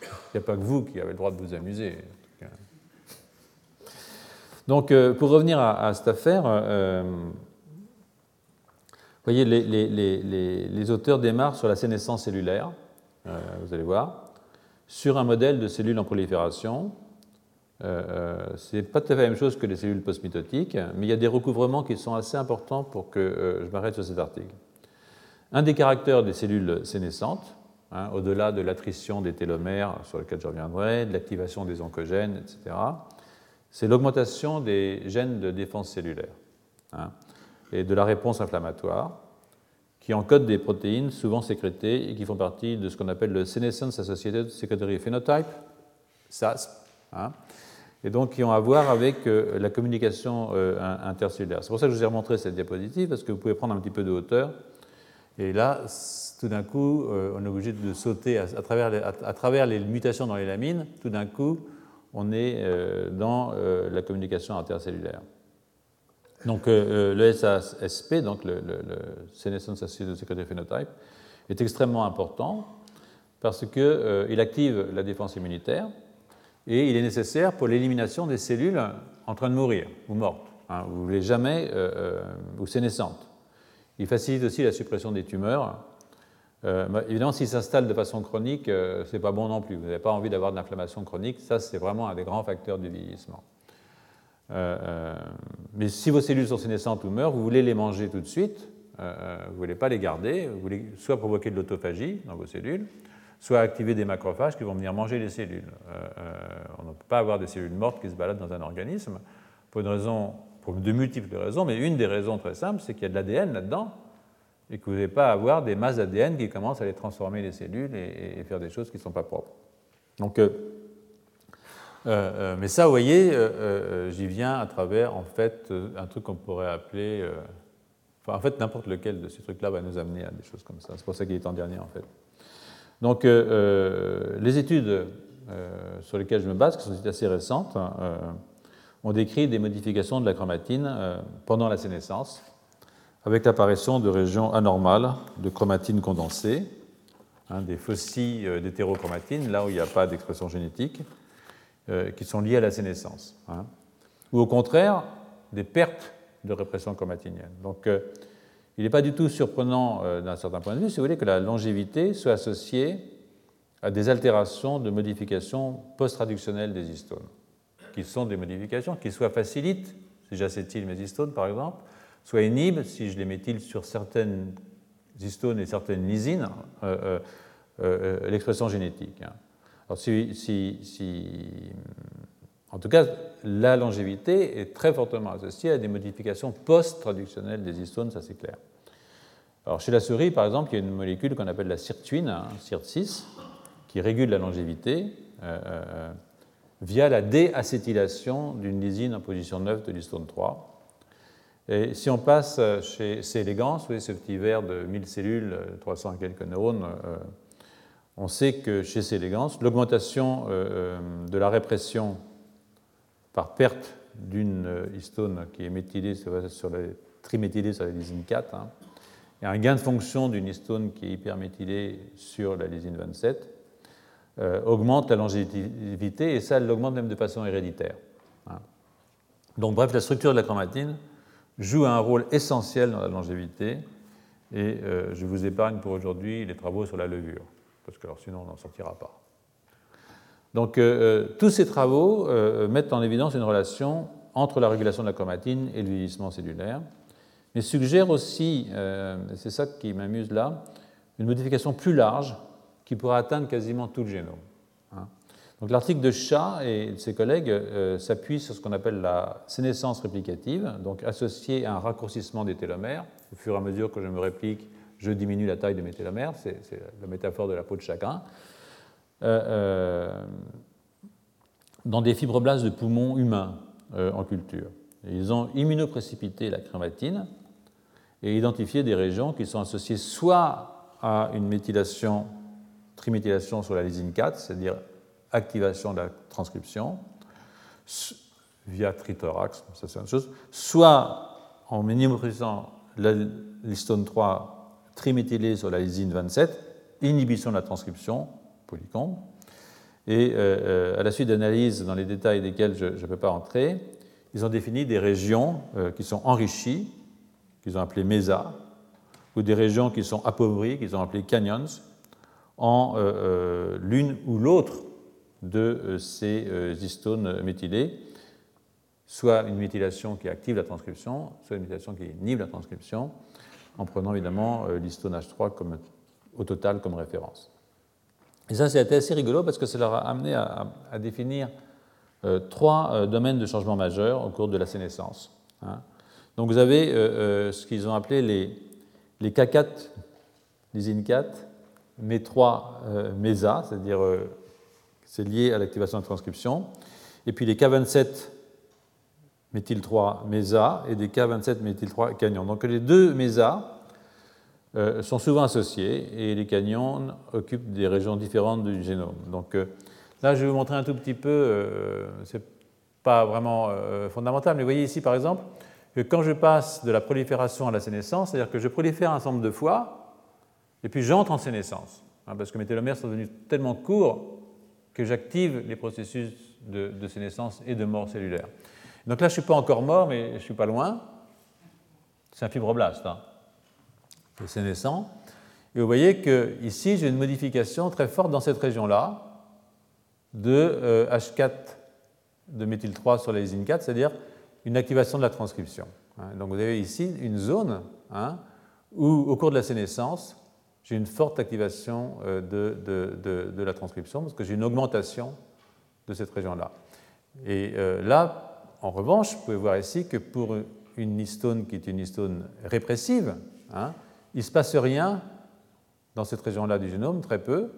Il n'y a pas que vous qui avez le droit de vous amuser. Donc, pour revenir à, cette affaire, voyez, les, auteurs démarrent sur la sénescence cellulaire, euh, vous allez voir, sur un modèle de cellules en prolifération. Euh, euh Ce n'est pas tout à fait la même chose que les cellules postmitotiques, mais il y a des recouvrements qui sont assez importants pour que euh, je m'arrête sur cet article. Un des caractères des cellules sénescentes, hein, au-delà de l'attrition des télomères, sur lequel je reviendrai, de l'activation des oncogènes, etc., c'est l'augmentation des gènes de défense cellulaire. Hein et de la réponse inflammatoire, qui encodent des protéines souvent sécrétées et qui font partie de ce qu'on appelle le Senescence Associated Secretory Phenotype, SASP, hein, et donc qui ont à voir avec euh, la communication euh, intercellulaire. C'est pour ça que je vous ai remontré cette diapositive, parce que vous pouvez prendre un petit peu de hauteur Et là, tout d'un coup, on est obligé de sauter à, travers les, mutations dans les lamines. Tout d'un coup, on est dans la communication intercellulaire. Donc le SASP, donc le, le, le Senescence Associated Secretory Phenotype, est extrêmement important parce qu'il euh, active la défense immunitaire et il est nécessaire pour l'élimination des cellules en train de mourir ou mortes, vous ne voulez jamais, euh, euh, ou sénescentes. Il facilite aussi la suppression des tumeurs. Bah, évidemment, s'il s'installe de façon chronique, ce n'est pas bon non plus. Vous n'avez pas envie d'avoir de l'inflammation chronique. Ça, c'est vraiment un des grands facteurs du vieillissement. Mais si vos cellules sont sénescentes ou meurent, vous voulez les manger tout de suite. vous ne voulez pas les garder. Vous voulez soit provoquer de l'autophagie dans vos cellules, soit activer des macrophages qui vont venir manger les cellules. Euh, euh, on ne peut pas avoir des cellules mortes qui se baladent dans un organisme pour une raison, pour de multiples raisons, mais une des raisons très simples, c'est qu'il y a de l'ADN là-dedans et que vous n'allez pas avoir des masses d'ADN qui commencent à les transformer les cellules et, faire des choses qui ne sont pas propres. Donc, euh, mais ça, vous voyez, j'y viens à travers en fait un truc qu'on pourrait appeler, en fait, n'importe lequel de ces trucs-là va nous amener à des choses comme ça. C'est pour ça qu'il est en dernier en fait. Donc, euh, euh, les études euh, sur lesquelles je me base, qui sont assez récentes, hein, ont décrit des modifications de la chromatine pendant la sénescence, avec l'apparition de régions anormales de chromatine condensée, hein, des fossiles d'hétérochromatine, là où il n'y a pas d'expression génétique, qui sont liées à la sénescence. Hein. ou au contraire, des pertes de répression chromatinienne. Donc, il n'est pas du tout surprenant euh, d'un certain point de vue, si vous voulez, que la longévité soit associée à des altérations de modifications post-traductionnelles des histones, qui sont des modifications qui soit facilitent, si j'acétyle mes histones par exemple, soit inhibent, si je les méthyle sur certaines histones et certaines lysines, euh, euh, l'expression génétique. En tout cas, la longévité est très fortement associée à des modifications post-traductionnelles des histones, ça c'est clair. Alors, chez la souris, par exemple, il y a une molécule qu'on appelle la sirtuine, hein, SIRT6, qui régule la longévité euh, euh, via la déacétylation d'une lysine en position 9 de l'histone 3. Et si on passe chez C. elegans, vous voyez ce petit verre de 1000 cellules, 300 et quelques neurones, euh, on sait que chez C. elegans, l'augmentation de la répression par perte d'une histone qui est méthylée sur la, triméthylée sur la lysine 4, hein, et un gain de fonction d'une histone qui est hyperméthylée sur la lysine 27, euh, augmente la longévité, et ça, elle l'augmente même de façon héréditaire. Hein. Donc bref, la structure de la chromatine joue un rôle essentiel dans la longévité, et euh, je vous épargne pour aujourd'hui les travaux sur la levure, parce que sinon on n'en sortira pas. Donc euh, euh, tous ces travaux euh, mettent en évidence une relation entre la régulation de la chromatine et le vieillissement cellulaire, mais suggèrent aussi, c'est ça qui m'amuse là, une modification plus large qui pourra atteindre quasiment tout le génome. Hein. Donc l'article de Chat et de ses collègues s'appuie sur ce qu'on appelle la sénescence réplicative, donc associée à un raccourcissement des télomères. Au fur et à mesure que je me réplique, je diminue la taille de mes c'est la métaphore de la peau de chacun. Euh, euh, dans des fibroblastes de poumons humains euh, en culture. ils ont immunoprécipité la chromatine et identifié des régions qui sont associées soit à une méthylation, triméthylation sur la lysine 4, c'est-à-dire activation de la transcription, via trithorax, ça c'est une chose, soit en minimoprécisant l'histone 3 triméthylée sur la lysine 27, inhibition de la transcription, polycombe. Et euh, euh, à la suite d'analyses dans les détails desquels je ne peux pas entrer, ils ont défini des régions euh, qui sont enrichies, qu'ils ont appelées MESA, ou des régions qui sont appauvries, qu'ils ont appelées canyons, en l'une ou l'autre de ces histones méthylées, soit une méthylation qui active la transcription, soit une méthylation qui inhibe la transcription, en prenant évidemment l'histone H3 comme, au total comme référence. Et ça, c'était assez rigolo parce que ça leur a amené à, définir euh, trois euh, domaines de changement majeurs au cours de la sénescence. Hein. Donc vous avez euh, ce qu'ils ont appelé les, les K4, les IN4, MES3, MESA, c'est-à-dire c'est lié à l'activation de transcription, et puis les K27 méthyl 3 MESA et des K27 méthyl 3 canyon. Donc les deux MESA sont souvent associés et les canyons occupent des régions différentes du génome. Donc là, je vais vous montrer un tout petit peu, c'est pas vraiment fondamental, mais vous voyez ici par exemple que quand je passe de la prolifération à la sénescence, c'est-à-dire que je prolifère un certain nombre de fois, et puis j'entre en sénescence, hein, parce que mes télomères sont devenus tellement courts que j'active les processus de, sénescence et de mort cellulaire. Donc là, je ne suis pas encore mort, mais je ne suis pas loin. C'est un fibroblaste, hein, sénescent. Et vous voyez qu'ici, j'ai une modification très forte dans cette région-là de H4 euh, de méthyl 3 sur la lysine 4, c'est-à-dire une activation de la transcription. Hein. Donc vous avez ici une zone hein, où, au cours de la sénescence, j'ai une forte activation euh, de, la transcription parce que j'ai une augmentation de cette région-là. Et euh, là, en revanche, vous pouvez voir ici que pour une histone qui est une histone répressive, hein, il ne se passe rien dans cette région-là du génome, très peu.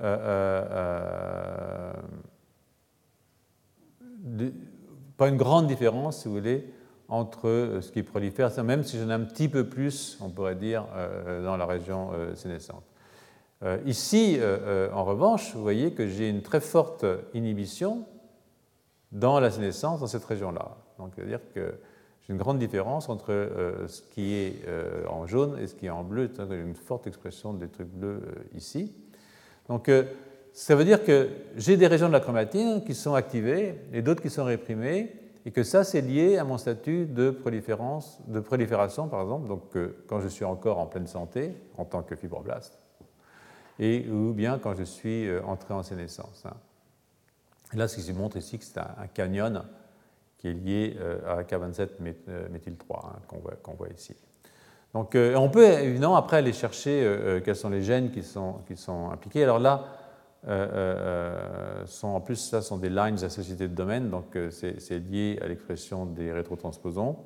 Euh, pas une grande différence, si vous voulez, entre euh, ce qui prolifère, même si j'en ai un petit peu plus, on pourrait dire, euh, dans la région euh, sénescente. Ici, en revanche, vous voyez que j'ai une très forte inhibition dans la sénescence dans cette région-là. Donc, c'est-à-dire que j'ai une grande différence entre ce qui est en jaune et ce qui est en bleu. J'ai une forte expression des trucs bleus ici. Donc, ça veut dire que j'ai des régions de la chromatine qui sont activées et d'autres qui sont réprimées, et que ça, c'est lié à mon statut de, de prolifération, par exemple, donc quand je suis encore en pleine santé, en tant que fibroblaste, et ou bien quand je suis euh, entré en sénescence. Hein. Là, ce qui se montre ici, c'est un, canyon qui est lié euh, à K27 euh, méthyl-3 hein, qu'on voit, ici. Donc, on peut évidemment après aller chercher quels sont les gènes qui sont, impliqués. Alors là, euh, euh, en plus, ça sont des lines associées de domaine, donc euh, c'est lié à l'expression des rétrotransposons.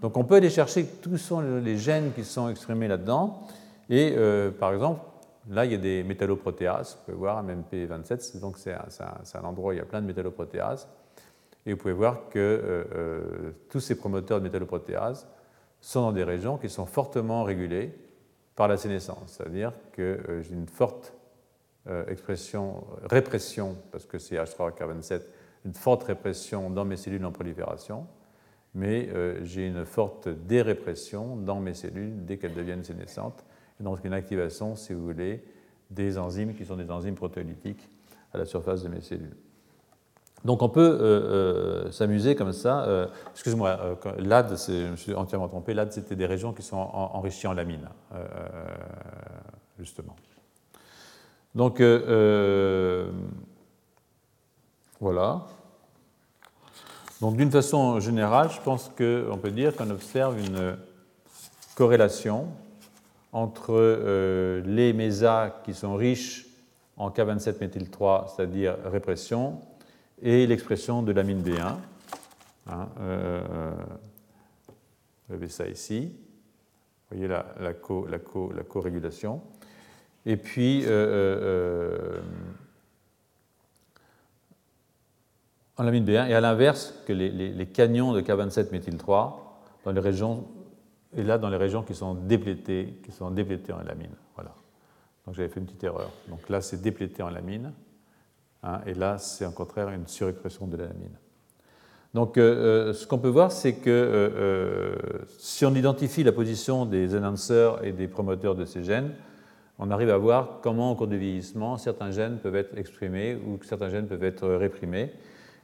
Donc on peut aller chercher tous sont les gènes qui sont exprimés là-dedans. Et par exemple, là, il y a des métalloprotéases. Vous pouvez voir MMP27, donc c'est un, endroit où il y a plein de métalloprotéases. Et vous pouvez voir que tous ces promoteurs de métalloprotéases sont dans des régions qui sont fortement régulées par la sénescence. C'est-à-dire que j'ai une forte euh, expression répression, parce que c'est H3K27, une forte répression dans mes cellules en prolifération, mais euh, j'ai une forte dérépression dans mes cellules dès qu'elles deviennent sénescentes, donc une activation, si vous voulez, des enzymes qui sont des enzymes protéolytiques à la surface de mes cellules. Donc on peut euh, s'amuser comme ça. Excuse-moi, LAD, je me suis entièrement trompé. LAD, c'était des régions qui sont enrichies en lamine, justement. Donc, euh, euh, voilà. Donc, d'une façon générale, je pense qu'on peut dire qu'on observe une corrélation entre euh, les mésas qui sont riches en K27-méthyl-3, c'est-à-dire répression, et l'expression de l'amine B1. Hein, vous avez ça ici. Vous voyez la, la, co, la, co, la co-régulation. Et puis, euh, euh, en lamine B1, et à l'inverse, que les, canyons de K27-méthyl-3 dans les régions, et là dans les régions qui sont déplétées, qui sont déplétées en lamine. Voilà. Donc j'avais fait une petite erreur. Donc là, c'est déplété en lamine, hein, et là, c'est au contraire une surexpression de la lamine. Donc, euh, ce qu'on peut voir, c'est que si on identifie la position des enhancers et des promoteurs de ces gènes, on arrive à voir comment, au cours du vieillissement, certains gènes peuvent être exprimés ou certains gènes peuvent être réprimés.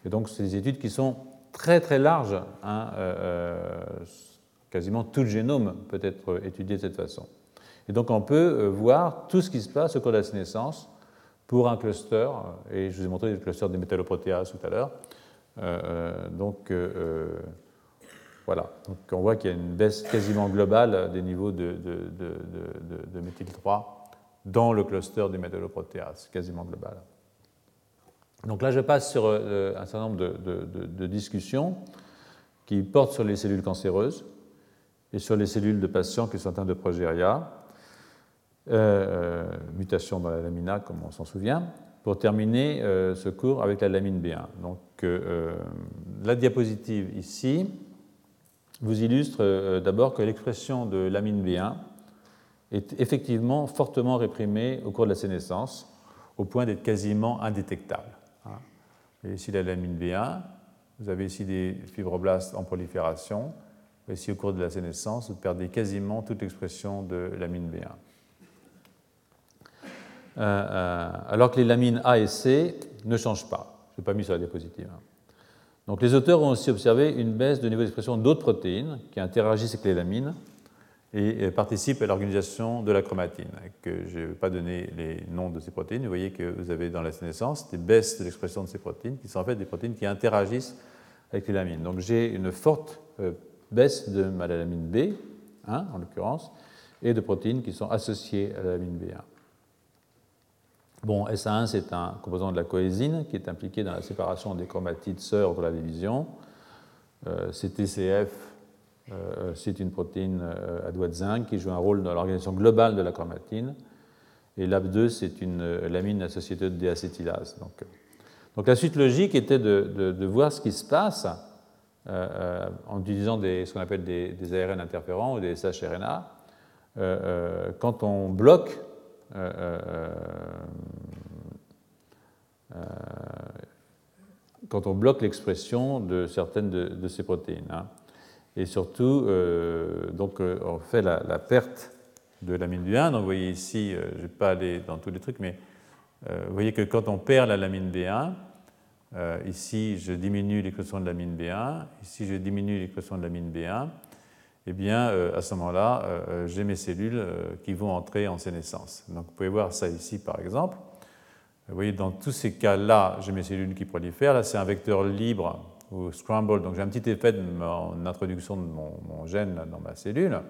Et donc, c'est des études qui sont très très larges. Hein, euh, euh, quasiment tout le génome peut être étudié de cette façon. Et donc, on peut euh, voir tout ce qui se passe au cours de la naissance pour un cluster, et je vous ai montré le cluster des métalloprotéases tout à l'heure. donc, voilà. Donc, on voit qu'il y a une baisse quasiment globale des niveaux de, de, de, de méthyl-3 dans le cluster des métalloprotéases, quasiment global. Donc là, je passe sur euh, un certain nombre de, discussions qui portent sur les cellules cancéreuses et sur les cellules de patients qui sont atteints de progéria, euh, euh, mutation dans la lamina, comme on s'en souvient, pour terminer ce cours avec la lamine B1. Donc la diapositive ici vous illustre d'abord que l'expression de lamine B1 est effectivement fortement réprimée au cours de la sénescence, au point d'être quasiment indétectable. Hein. Ici la lamine B1, vous avez ici des fibroblastes en prolifération. Ici, au cours de la sénescence, vous perdez quasiment toute l'expression de lamine B1. Euh, euh, alors que les lamines A et C ne changent pas. Je n'ai pas mis sur la diapositive. Hein. Donc les auteurs ont aussi observé une baisse de niveau d'expression d'autres protéines qui interagissent avec les lamines et participent à l'organisation de la chromatine. Je ne vais pas donner les noms de ces protéines. Vous voyez que vous avez dans la sénescence des baisses de l'expression de ces protéines qui sont en fait des protéines qui interagissent avec les lamines. Donc j'ai une forte euh, baisse de ma lamine B, en l'occurrence, et de protéines qui sont associées à la lamine B1. Bon, SA1, c'est un composant de la coésine qui est impliqué dans la séparation des chromatides sœurs de la division. Euh, CTCF, euh, c'est une protéine euh, à doigt de zinc qui joue un rôle dans l'organisation globale de la chromatine. Et LAB2, c'est une lamine associée de déacétylase. Donc, donc, la suite logique était de, de, voir ce qui se passe en utilisant ce qu'on appelle des, ARN interférents ou des SHRNA quand on bloque euh, euh, euh, quand on bloque l'expression de certaines de, ces protéines. Hein. Et surtout, donc, on fait la, perte de lamine B1. Donc, vous voyez ici, je ne vais pas aller dans tous les trucs, mais vous voyez que quand on perd la lamine B1, ici, je diminue l'expression de lamine B1, ici, je diminue l'expression de lamine B1, eh bien, euh, à ce moment-là, euh, euh, j'ai mes cellules qui vont entrer en sénescence. Donc, vous pouvez voir ça ici, par exemple. Vous voyez, dans tous ces cas-là, j'ai mes cellules qui prolifèrent. Là, c'est un vecteur libre ou scramble, donc j'ai un petit effet de mon introduction de mon, gène dans ma cellule.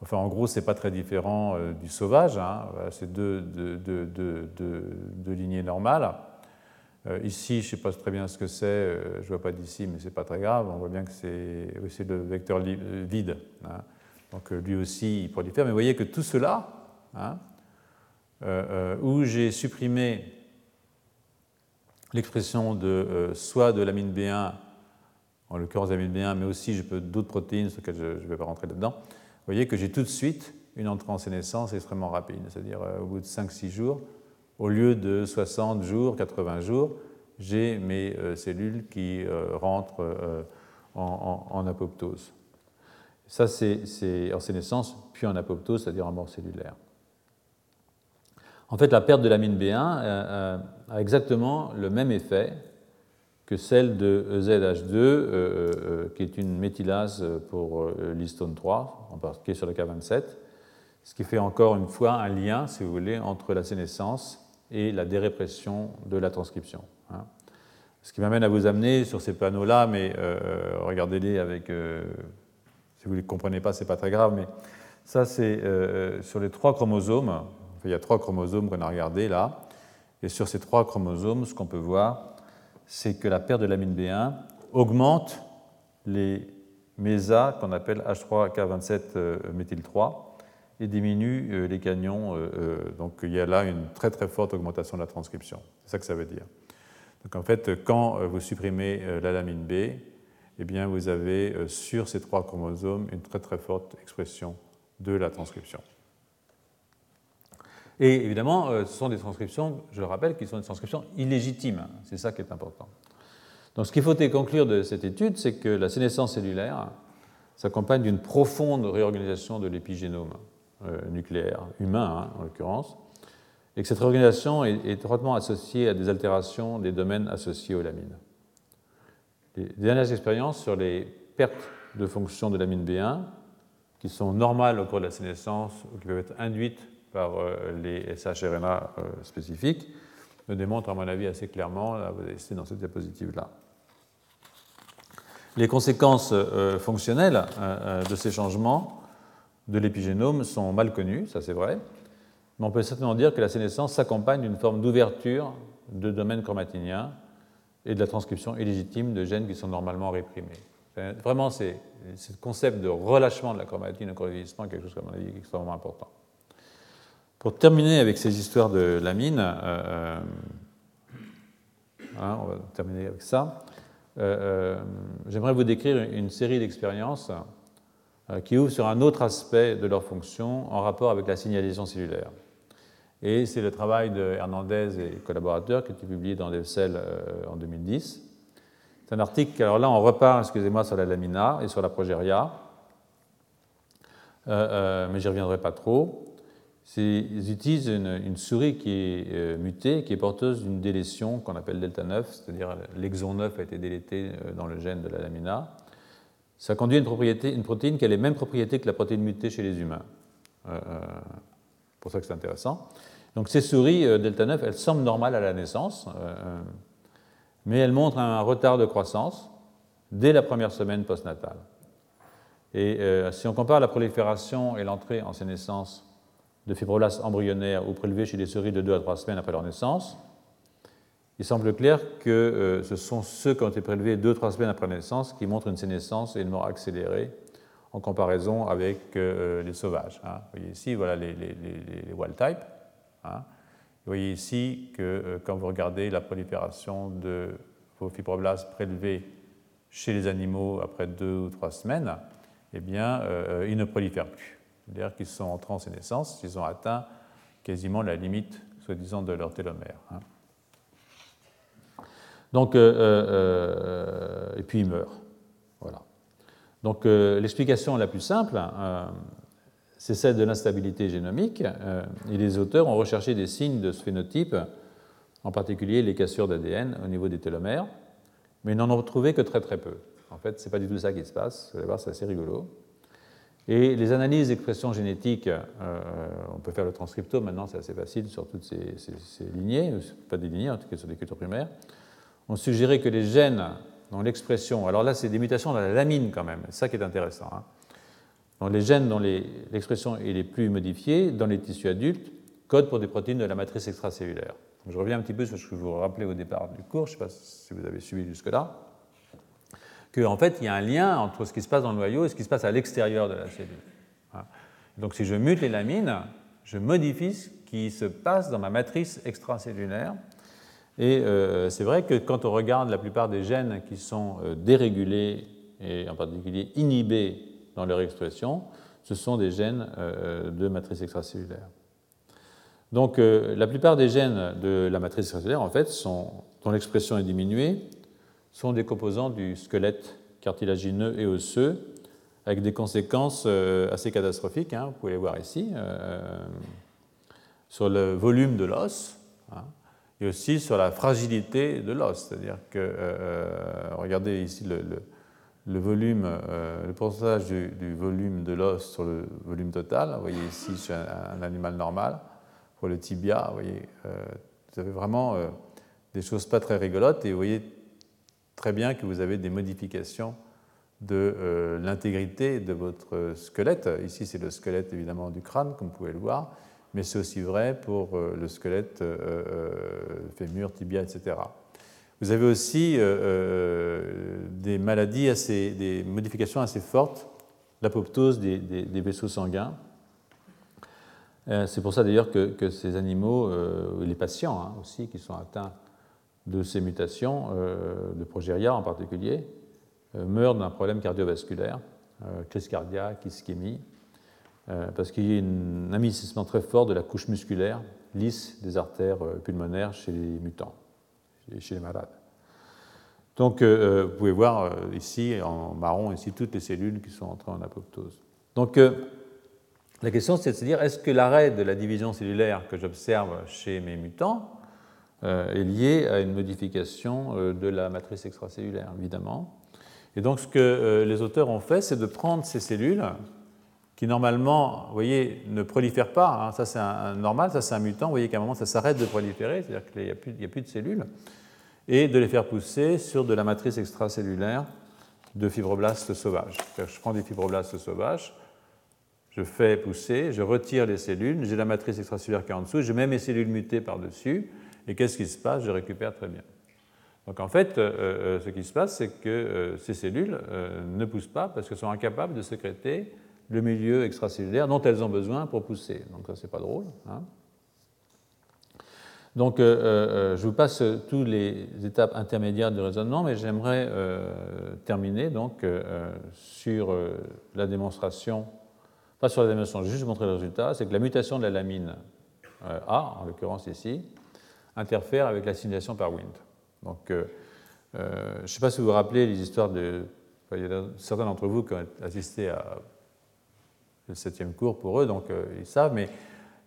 Enfin, en gros, ce n'est pas très différent du sauvage. Hein. c'est deux, lignées normales. Euh, ici, je ne sais pas très bien ce que c'est, euh, je ne vois pas d'ici, mais ce n'est pas très grave. On voit bien que c'est le vecteur euh, vide. Hein. Donc lui aussi, il prolifère. Mais vous voyez que tout cela, hein, où j'ai supprimé l'expression de soit de l'amine B1, en l'occurrence l'amine B1, mais aussi d'autres protéines sur lesquelles je ne vais pas rentrer là-dedans, vous voyez que j'ai tout de suite une entrée en sénescence extrêmement rapide, c'est-à-dire au bout de 5-6 jours, au lieu de 60 jours, 80 jours, j'ai mes euh, cellules qui euh, rentrent euh, en, apoptose. Ça, c'est en sénescence, puis en apoptose, c'est-à-dire en mort cellulaire. En fait, la perte de l'amine B1 a exactement le même effet que celle de ZH2, qui est une méthylase pour l'histone 3, en particulier sur le K27, ce qui fait encore une fois un lien, si vous voulez, entre la sénescence et la dérépression de la transcription. Hein. Ce qui m'amène à vous amener sur ces panneaux-là, mais euh, regardez-les avec. Euh, si vous ne les comprenez pas, ce n'est pas très grave, mais ça, c'est euh, sur les trois chromosomes. il y a trois chromosomes qu'on a regardés là. Et sur ces trois chromosomes, ce qu'on peut voir, c'est que la perte de l'amine B1 augmente les mésas qu'on appelle H3K27-méthyl3 et diminue euh, les canyons. Euh, euh, donc il y a là une très très forte augmentation de la transcription. C'est ça que ça veut dire. Donc en fait, quand vous supprimez la lamine B, eh bien, vous avez sur ces trois chromosomes une très très forte expression de la transcription. Et évidemment, ce sont des transcriptions, je le rappelle, qui sont des transcriptions illégitimes. C'est ça qui est important. Donc ce qu'il faut conclure de cette étude, c'est que la sénescence cellulaire s'accompagne d'une profonde réorganisation de l'épigénome. Euh, nucléaire, humain hein, en l'occurrence, et que cette réorganisation est, étroitement associée à des altérations des domaines associés aux lamines. Les dernières expériences sur les pertes de fonction de l'amine B1, qui sont normales au cours de la sénescence ou qui peuvent être induites par euh, les SHRNA euh, spécifiques, me démontrent, à mon avis, assez clairement, là, vous avez dans cette diapositive-là. Les conséquences fonctionnelles de ces changements de l'épigénome sont mal connus, ça c'est vrai, mais on peut certainement dire que la sénescence s'accompagne d'une forme d'ouverture de domaines chromatiniens et de la transcription illégitime de gènes qui sont normalement réprimés. Vraiment, c'est ce concept de relâchement de la chromatine au cours du vieillissement quelque chose, à mon avis, extrêmement important. Pour terminer avec ces histoires de lamine, euh, euh, hein, on va terminer avec ça, euh, j'aimerais vous décrire une série d'expériences qui ouvre sur un autre aspect de leur fonction en rapport avec la signalisation cellulaire. Et c'est le travail de Hernandez et collaborateurs qui a été publié dans DevCell en 2010. C'est un article, alors là on repart, excusez-moi, sur la lamina et sur la progéria, mais j'y reviendrai pas trop. Ils utilisent une, souris qui est euh, mutée, qui est porteuse d'une délétion qu'on appelle delta 9, c'est-à-dire l'exon 9 a été délété euh, dans le gène de la lamina. Ça conduit à une, protéine qui a les mêmes propriétés que la protéine mutée chez les humains. Euh, pour ça que c'est intéressant. Donc ces souris delta 9, elles semblent normales à la naissance, mais elles montrent un retard de croissance dès la première semaine postnatale. Et si on compare la prolifération et l'entrée en sénescence de fibroblastes embryonnaires ou prélevés chez les souris de 2 à 3 semaines après leur naissance, il semble clair que euh, ce sont ceux qui ont été prélevés 2-3 semaines après la naissance qui montrent une sénescence et une mort accélérée en comparaison avec euh, les sauvages. Hein. Vous voyez ici, voilà les, wild type. Hein. Vous voyez ici que euh, quand vous regardez la prolifération de vos fibroblastes prélevés chez les animaux après 2 ou 3 semaines, eh bien, ils ne prolifèrent plus c'est-à-dire qu'ils sont en transsénescence, ils ont atteint quasiment la limite, soi-disant, de leur télomère. Hein. Donc, euh, euh, euh, et puis ils meurent. Voilà. Donc, l'explication la plus simple, c'est celle de l'instabilité génomique. et les auteurs ont recherché des signes de ce phénotype, en particulier les cassures d'ADN au niveau des télomères, mais n'en ont trouvé que très très peu. En fait, ce n'est pas du tout ça qui se passe. Vous allez voir, c'est assez rigolo. Et les analyses d'expression génétique, on peut faire le transcriptome maintenant, c'est assez facile sur toutes ces, lignées, pas des lignées, en tout cas sur des cultures primaires, ont suggéré que les gènes dont l'expression, alors là c'est des mutations dans la lamine quand même, c'est ça qui est intéressant. Hein. Donc les gènes dont l'expression est plus modifiée dans les tissus adultes codent pour des protéines de la matrice extracellulaire. je reviens un petit peu sur ce que je vous rappelais au départ du cours, je ne sais pas si vous avez suivi jusque-là qu'en fait, il y a un lien entre ce qui se passe dans le noyau et ce qui se passe à l'extérieur de la cellule. Hein. Donc, si je mute les lamines, je modifie ce qui se passe dans ma matrice extracellulaire. Et euh, c'est vrai que quand on regarde la plupart des gènes qui sont euh, dérégulés et en particulier inhibés dans leur expression, ce sont des gènes euh, de matrice extracellulaire. Donc la plupart des gènes de la matrice extracellulaire, en fait, dont l'expression est diminuée, sont des composants du squelette cartilagineux et osseux, avec des conséquences assez catastrophiques, hein, vous pouvez les voir ici, sur le volume de l'os, hein, et aussi sur la fragilité de l'os. C'est-à-dire que, euh, regardez ici le, volume, le pourcentage du, volume de l'os sur le volume total. Vous voyez ici chez un, animal normal, pour le tibia, vous avez vraiment des choses pas très rigolotes, et vous voyez très bien que vous avez des modifications de euh, l'intégrité de votre squelette. Ici, c'est le squelette évidemment du crâne, comme vous pouvez le voir, mais c'est aussi vrai pour euh, le squelette euh, fémur, tibia, etc. Vous avez aussi des maladies, assez, des modifications assez fortes, l'apoptose des, des, vaisseaux sanguins. C'est pour ça d'ailleurs que, ces animaux, les patients hein, aussi, qui sont atteints de ces mutations, euh, de progéria en particulier, euh, meurent d'un problème cardiovasculaire, euh, crise cardiaque, ischémie, parce qu'il y a un amincissement très fort de la couche musculaire lisse des artères pulmonaires chez les mutants, chez les malades. Donc, vous pouvez voir ici, en marron, ici, toutes les cellules qui sont entrées en apoptose. Donc, la question, c'est de se dire, est-ce que l'arrêt de la division cellulaire que j'observe chez mes mutants euh, est liée à une modification euh, de la matrice extracellulaire, évidemment. Et donc ce que euh, les auteurs ont fait, c'est de prendre ces cellules qui normalement, vous voyez, ne prolifèrent pas, hein, ça c'est normal, ça c'est un mutant, vous voyez qu'à un moment ça s'arrête de proliférer, c'est-à-dire qu'il n'y a, a, plus de cellules, et de les faire pousser sur de la matrice extracellulaire de fibroblastes sauvages. Je prends des fibroblastes sauvages, je fais pousser, je retire les cellules, j'ai la matrice extracellulaire qui est en dessous, je mets mes cellules mutées par-dessus, et qu'est-ce qui se passe? Je récupère très bien. Donc en fait, euh, euh, ce qui se passe, c'est que euh, ces cellules ne poussent pas parce qu'elles sont incapables de sécréter le milieu extracellulaire dont elles ont besoin pour pousser. Donc ça, c'est pas drôle. Hein. Donc, je vous passe toutes les étapes intermédiaires du raisonnement, mais j'aimerais terminer donc, sur la démonstration, pas sur la démonstration, juste montrer le résultat, c'est que la mutation de la lamine A, en l'occurrence ici, interfère avec l'assimilation par Wind. Donc, je ne sais pas si vous vous rappelez les histoires de il y a certains d'entre vous qui ont assisté à le septième cours pour eux, donc euh, ils savent, mais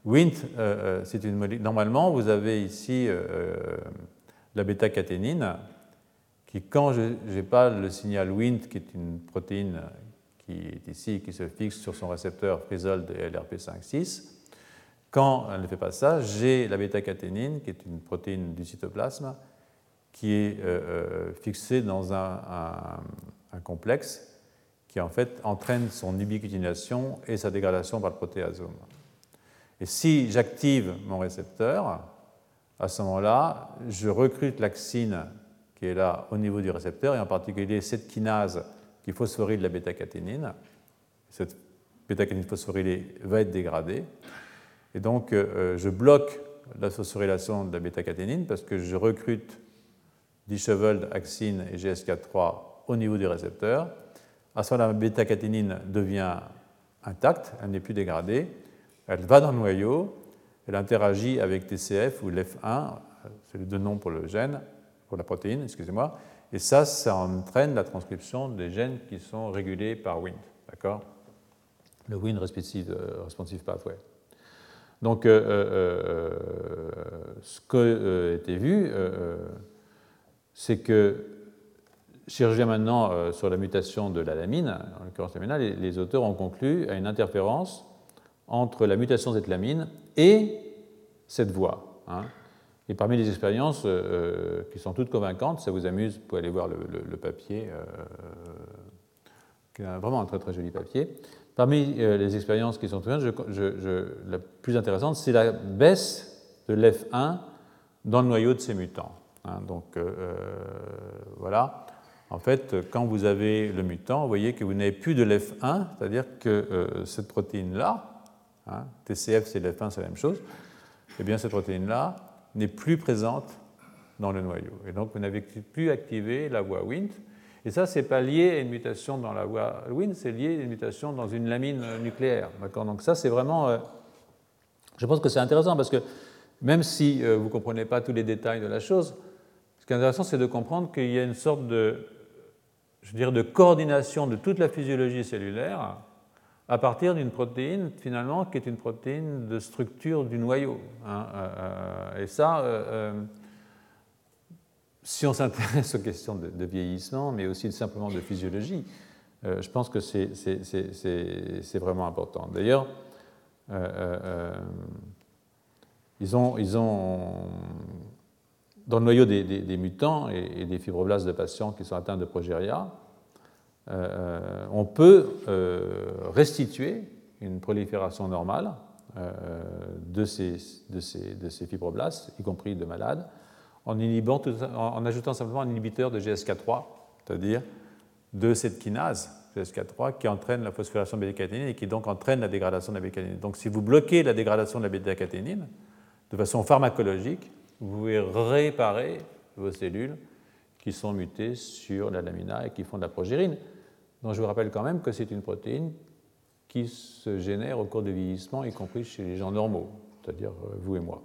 Wnt, euh, euh, c'est une molécule. Normalement, vous avez ici la bêta-caténine, qui, quand je n'ai pas le signal Wnt, qui est une protéine qui est ici, qui se fixe sur son récepteur Frisold et LRP5-6, quand elle ne fait pas ça, j'ai la bêta-caténine, qui est une protéine du cytoplasme, qui est fixée dans un un complexe qui en fait entraîne son ubiquitination et sa dégradation par le protéasome. Et si j'active mon récepteur, à ce moment-là, je recrute l'axine qui est là au niveau du récepteur, et en particulier cette kinase qui phosphoryle la bêta-caténine. Cette bêta-caténine phosphorylée va être dégradée. Et donc, euh, je bloque la phosphorylation de la bêta-caténine parce que je recrute disheveled axine et GSK3 au niveau du récepteur. À ce moment-là, la bêta-caténine devient intacte, elle n'est plus dégradée, elle va dans le noyau, elle interagit avec TCF ou LEF1, c'est les deux noms pour le gène, pour la protéine, excusez-moi, et ça, ça entraîne la transcription des gènes qui sont régulés par WIND, d'accord? Le WIND responsive, euh, pathway. Donc, euh, euh, ce qui a été vu, c'est que je reviens maintenant euh, sur la mutation de la lamine, en l'occurrence la les, auteurs ont conclu à une interférence entre la mutation de cette lamine et cette voie. Hein. Et parmi les expériences euh, qui sont toutes convaincantes, ça vous amuse, vous pouvez aller voir le, papier, euh, qui est vraiment un très très joli papier. Parmi les expériences qui sont très je, je, la plus intéressante, c'est la baisse de l'F1 dans le noyau de ces mutants. Hein. donc voilà. En fait, quand vous avez le mutant, vous voyez que vous n'avez plus de l'F1, c'est-à-dire que euh, cette protéine-là, hein, TCF c'est l'F1, c'est la même chose, eh bien cette protéine-là n'est plus présente dans le noyau. Et donc vous n'avez plus activé la voie Wnt. Et ça, ce n'est pas lié à une mutation dans la voie Wnt, c'est lié à une mutation dans une lamine nucléaire. Donc ça, c'est vraiment... Euh, je pense que c'est intéressant parce que même si euh, vous ne comprenez pas tous les détails de la chose, ce qui est intéressant, c'est de comprendre qu'il y a une sorte de je dire, de coordination de toute la physiologie cellulaire à partir d'une protéine, finalement, qui est une protéine de structure du noyau. Hein, euh, euh, et ça, euh, si on s'intéresse aux questions de, vieillissement, mais aussi simplement de physiologie, je pense que c'est vraiment important. D'ailleurs, ils ont dans le noyau des, mutants et, des fibroblastes de patients qui sont atteints de progéria, euh, on peut euh, restituer une prolifération normale euh, de, ces, fibroblastes, y compris de malades, en, inhibant en ajoutant simplement un inhibiteur de GSK3, c'est-à-dire de cette kinase GSK3 qui entraîne la phosphorylation de bêta-caténine et qui donc entraîne la dégradation de la bêta-caténine. Donc si vous bloquez la dégradation de la bêta-caténine de façon pharmacologique, vous pouvez réparer vos cellules qui sont mutées sur la lamina et qui font de la progérine, dont je vous rappelle quand même que c'est une protéine qui se génère au cours du vieillissement, y compris chez les gens normaux, c'est-à-dire euh, vous et moi.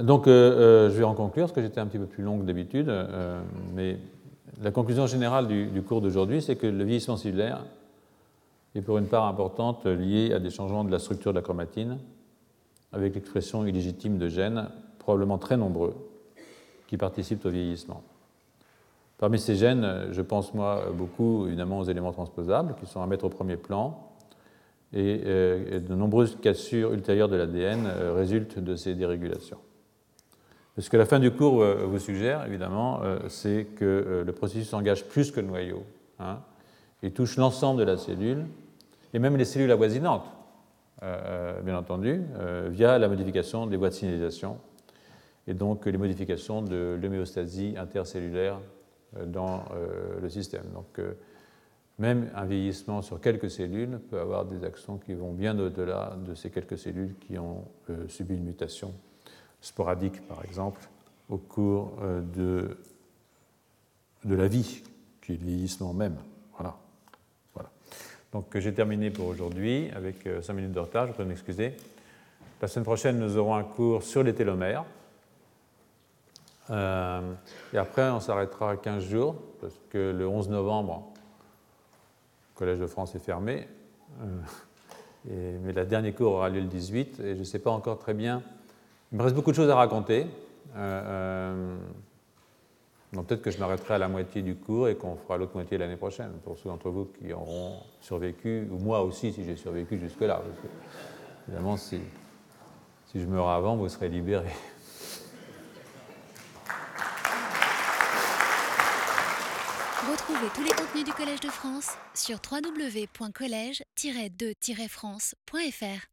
Donc, euh, euh, je vais en conclure, parce que j'étais un petit peu plus long que d'habitude, mais la conclusion générale du, du cours d'aujourd'hui, c'est que le vieillissement cellulaire est pour une part importante lié à des changements de la structure de la chromatine, avec l'expression illégitime de gènes, probablement très nombreux, qui participent au vieillissement. Parmi ces gènes, je pense moi beaucoup évidemment aux éléments transposables, qui sont à mettre au premier plan, et, euh, de nombreuses cassures ultérieures de l'ADN euh, résultent de ces dérégulations. Ce que la fin du cours euh, vous suggère, évidemment, c'est que le processus engage plus que le noyau, hein, et touche l'ensemble de la cellule, et même les cellules avoisinantes. Euh, bien entendu, euh, via la modification des voies de signalisation et donc les modifications de l'homéostasie intercellulaire euh, dans le système. Donc, même un vieillissement sur quelques cellules peut avoir des actions qui vont bien au-delà de ces quelques cellules qui ont euh, subi une mutation sporadique, par exemple, au cours euh, de, de la vie, qui est le vieillissement même. Donc j'ai terminé pour aujourd'hui avec 5 minutes de retard, je peux m'excuser. La semaine prochaine, nous aurons un cours sur les télomères. Euh, et après, on s'arrêtera à 15 jours, parce que le 11 novembre, le Collège de France est fermé. Euh, mais la dernière cours aura lieu le 18, et je ne sais pas encore très bien. Il me reste beaucoup de choses à raconter. Euh, donc peut-être que je m'arrêterai à la moitié du cours et qu'on fera l'autre moitié l'année prochaine, pour ceux d'entre vous qui auront survécu, ou moi aussi si j'ai survécu jusque-là. Évidemment, si, si je meurs avant, vous serez libérés. Retrouvez tous les contenus du Collège de France sur www.colège-2-france.fr.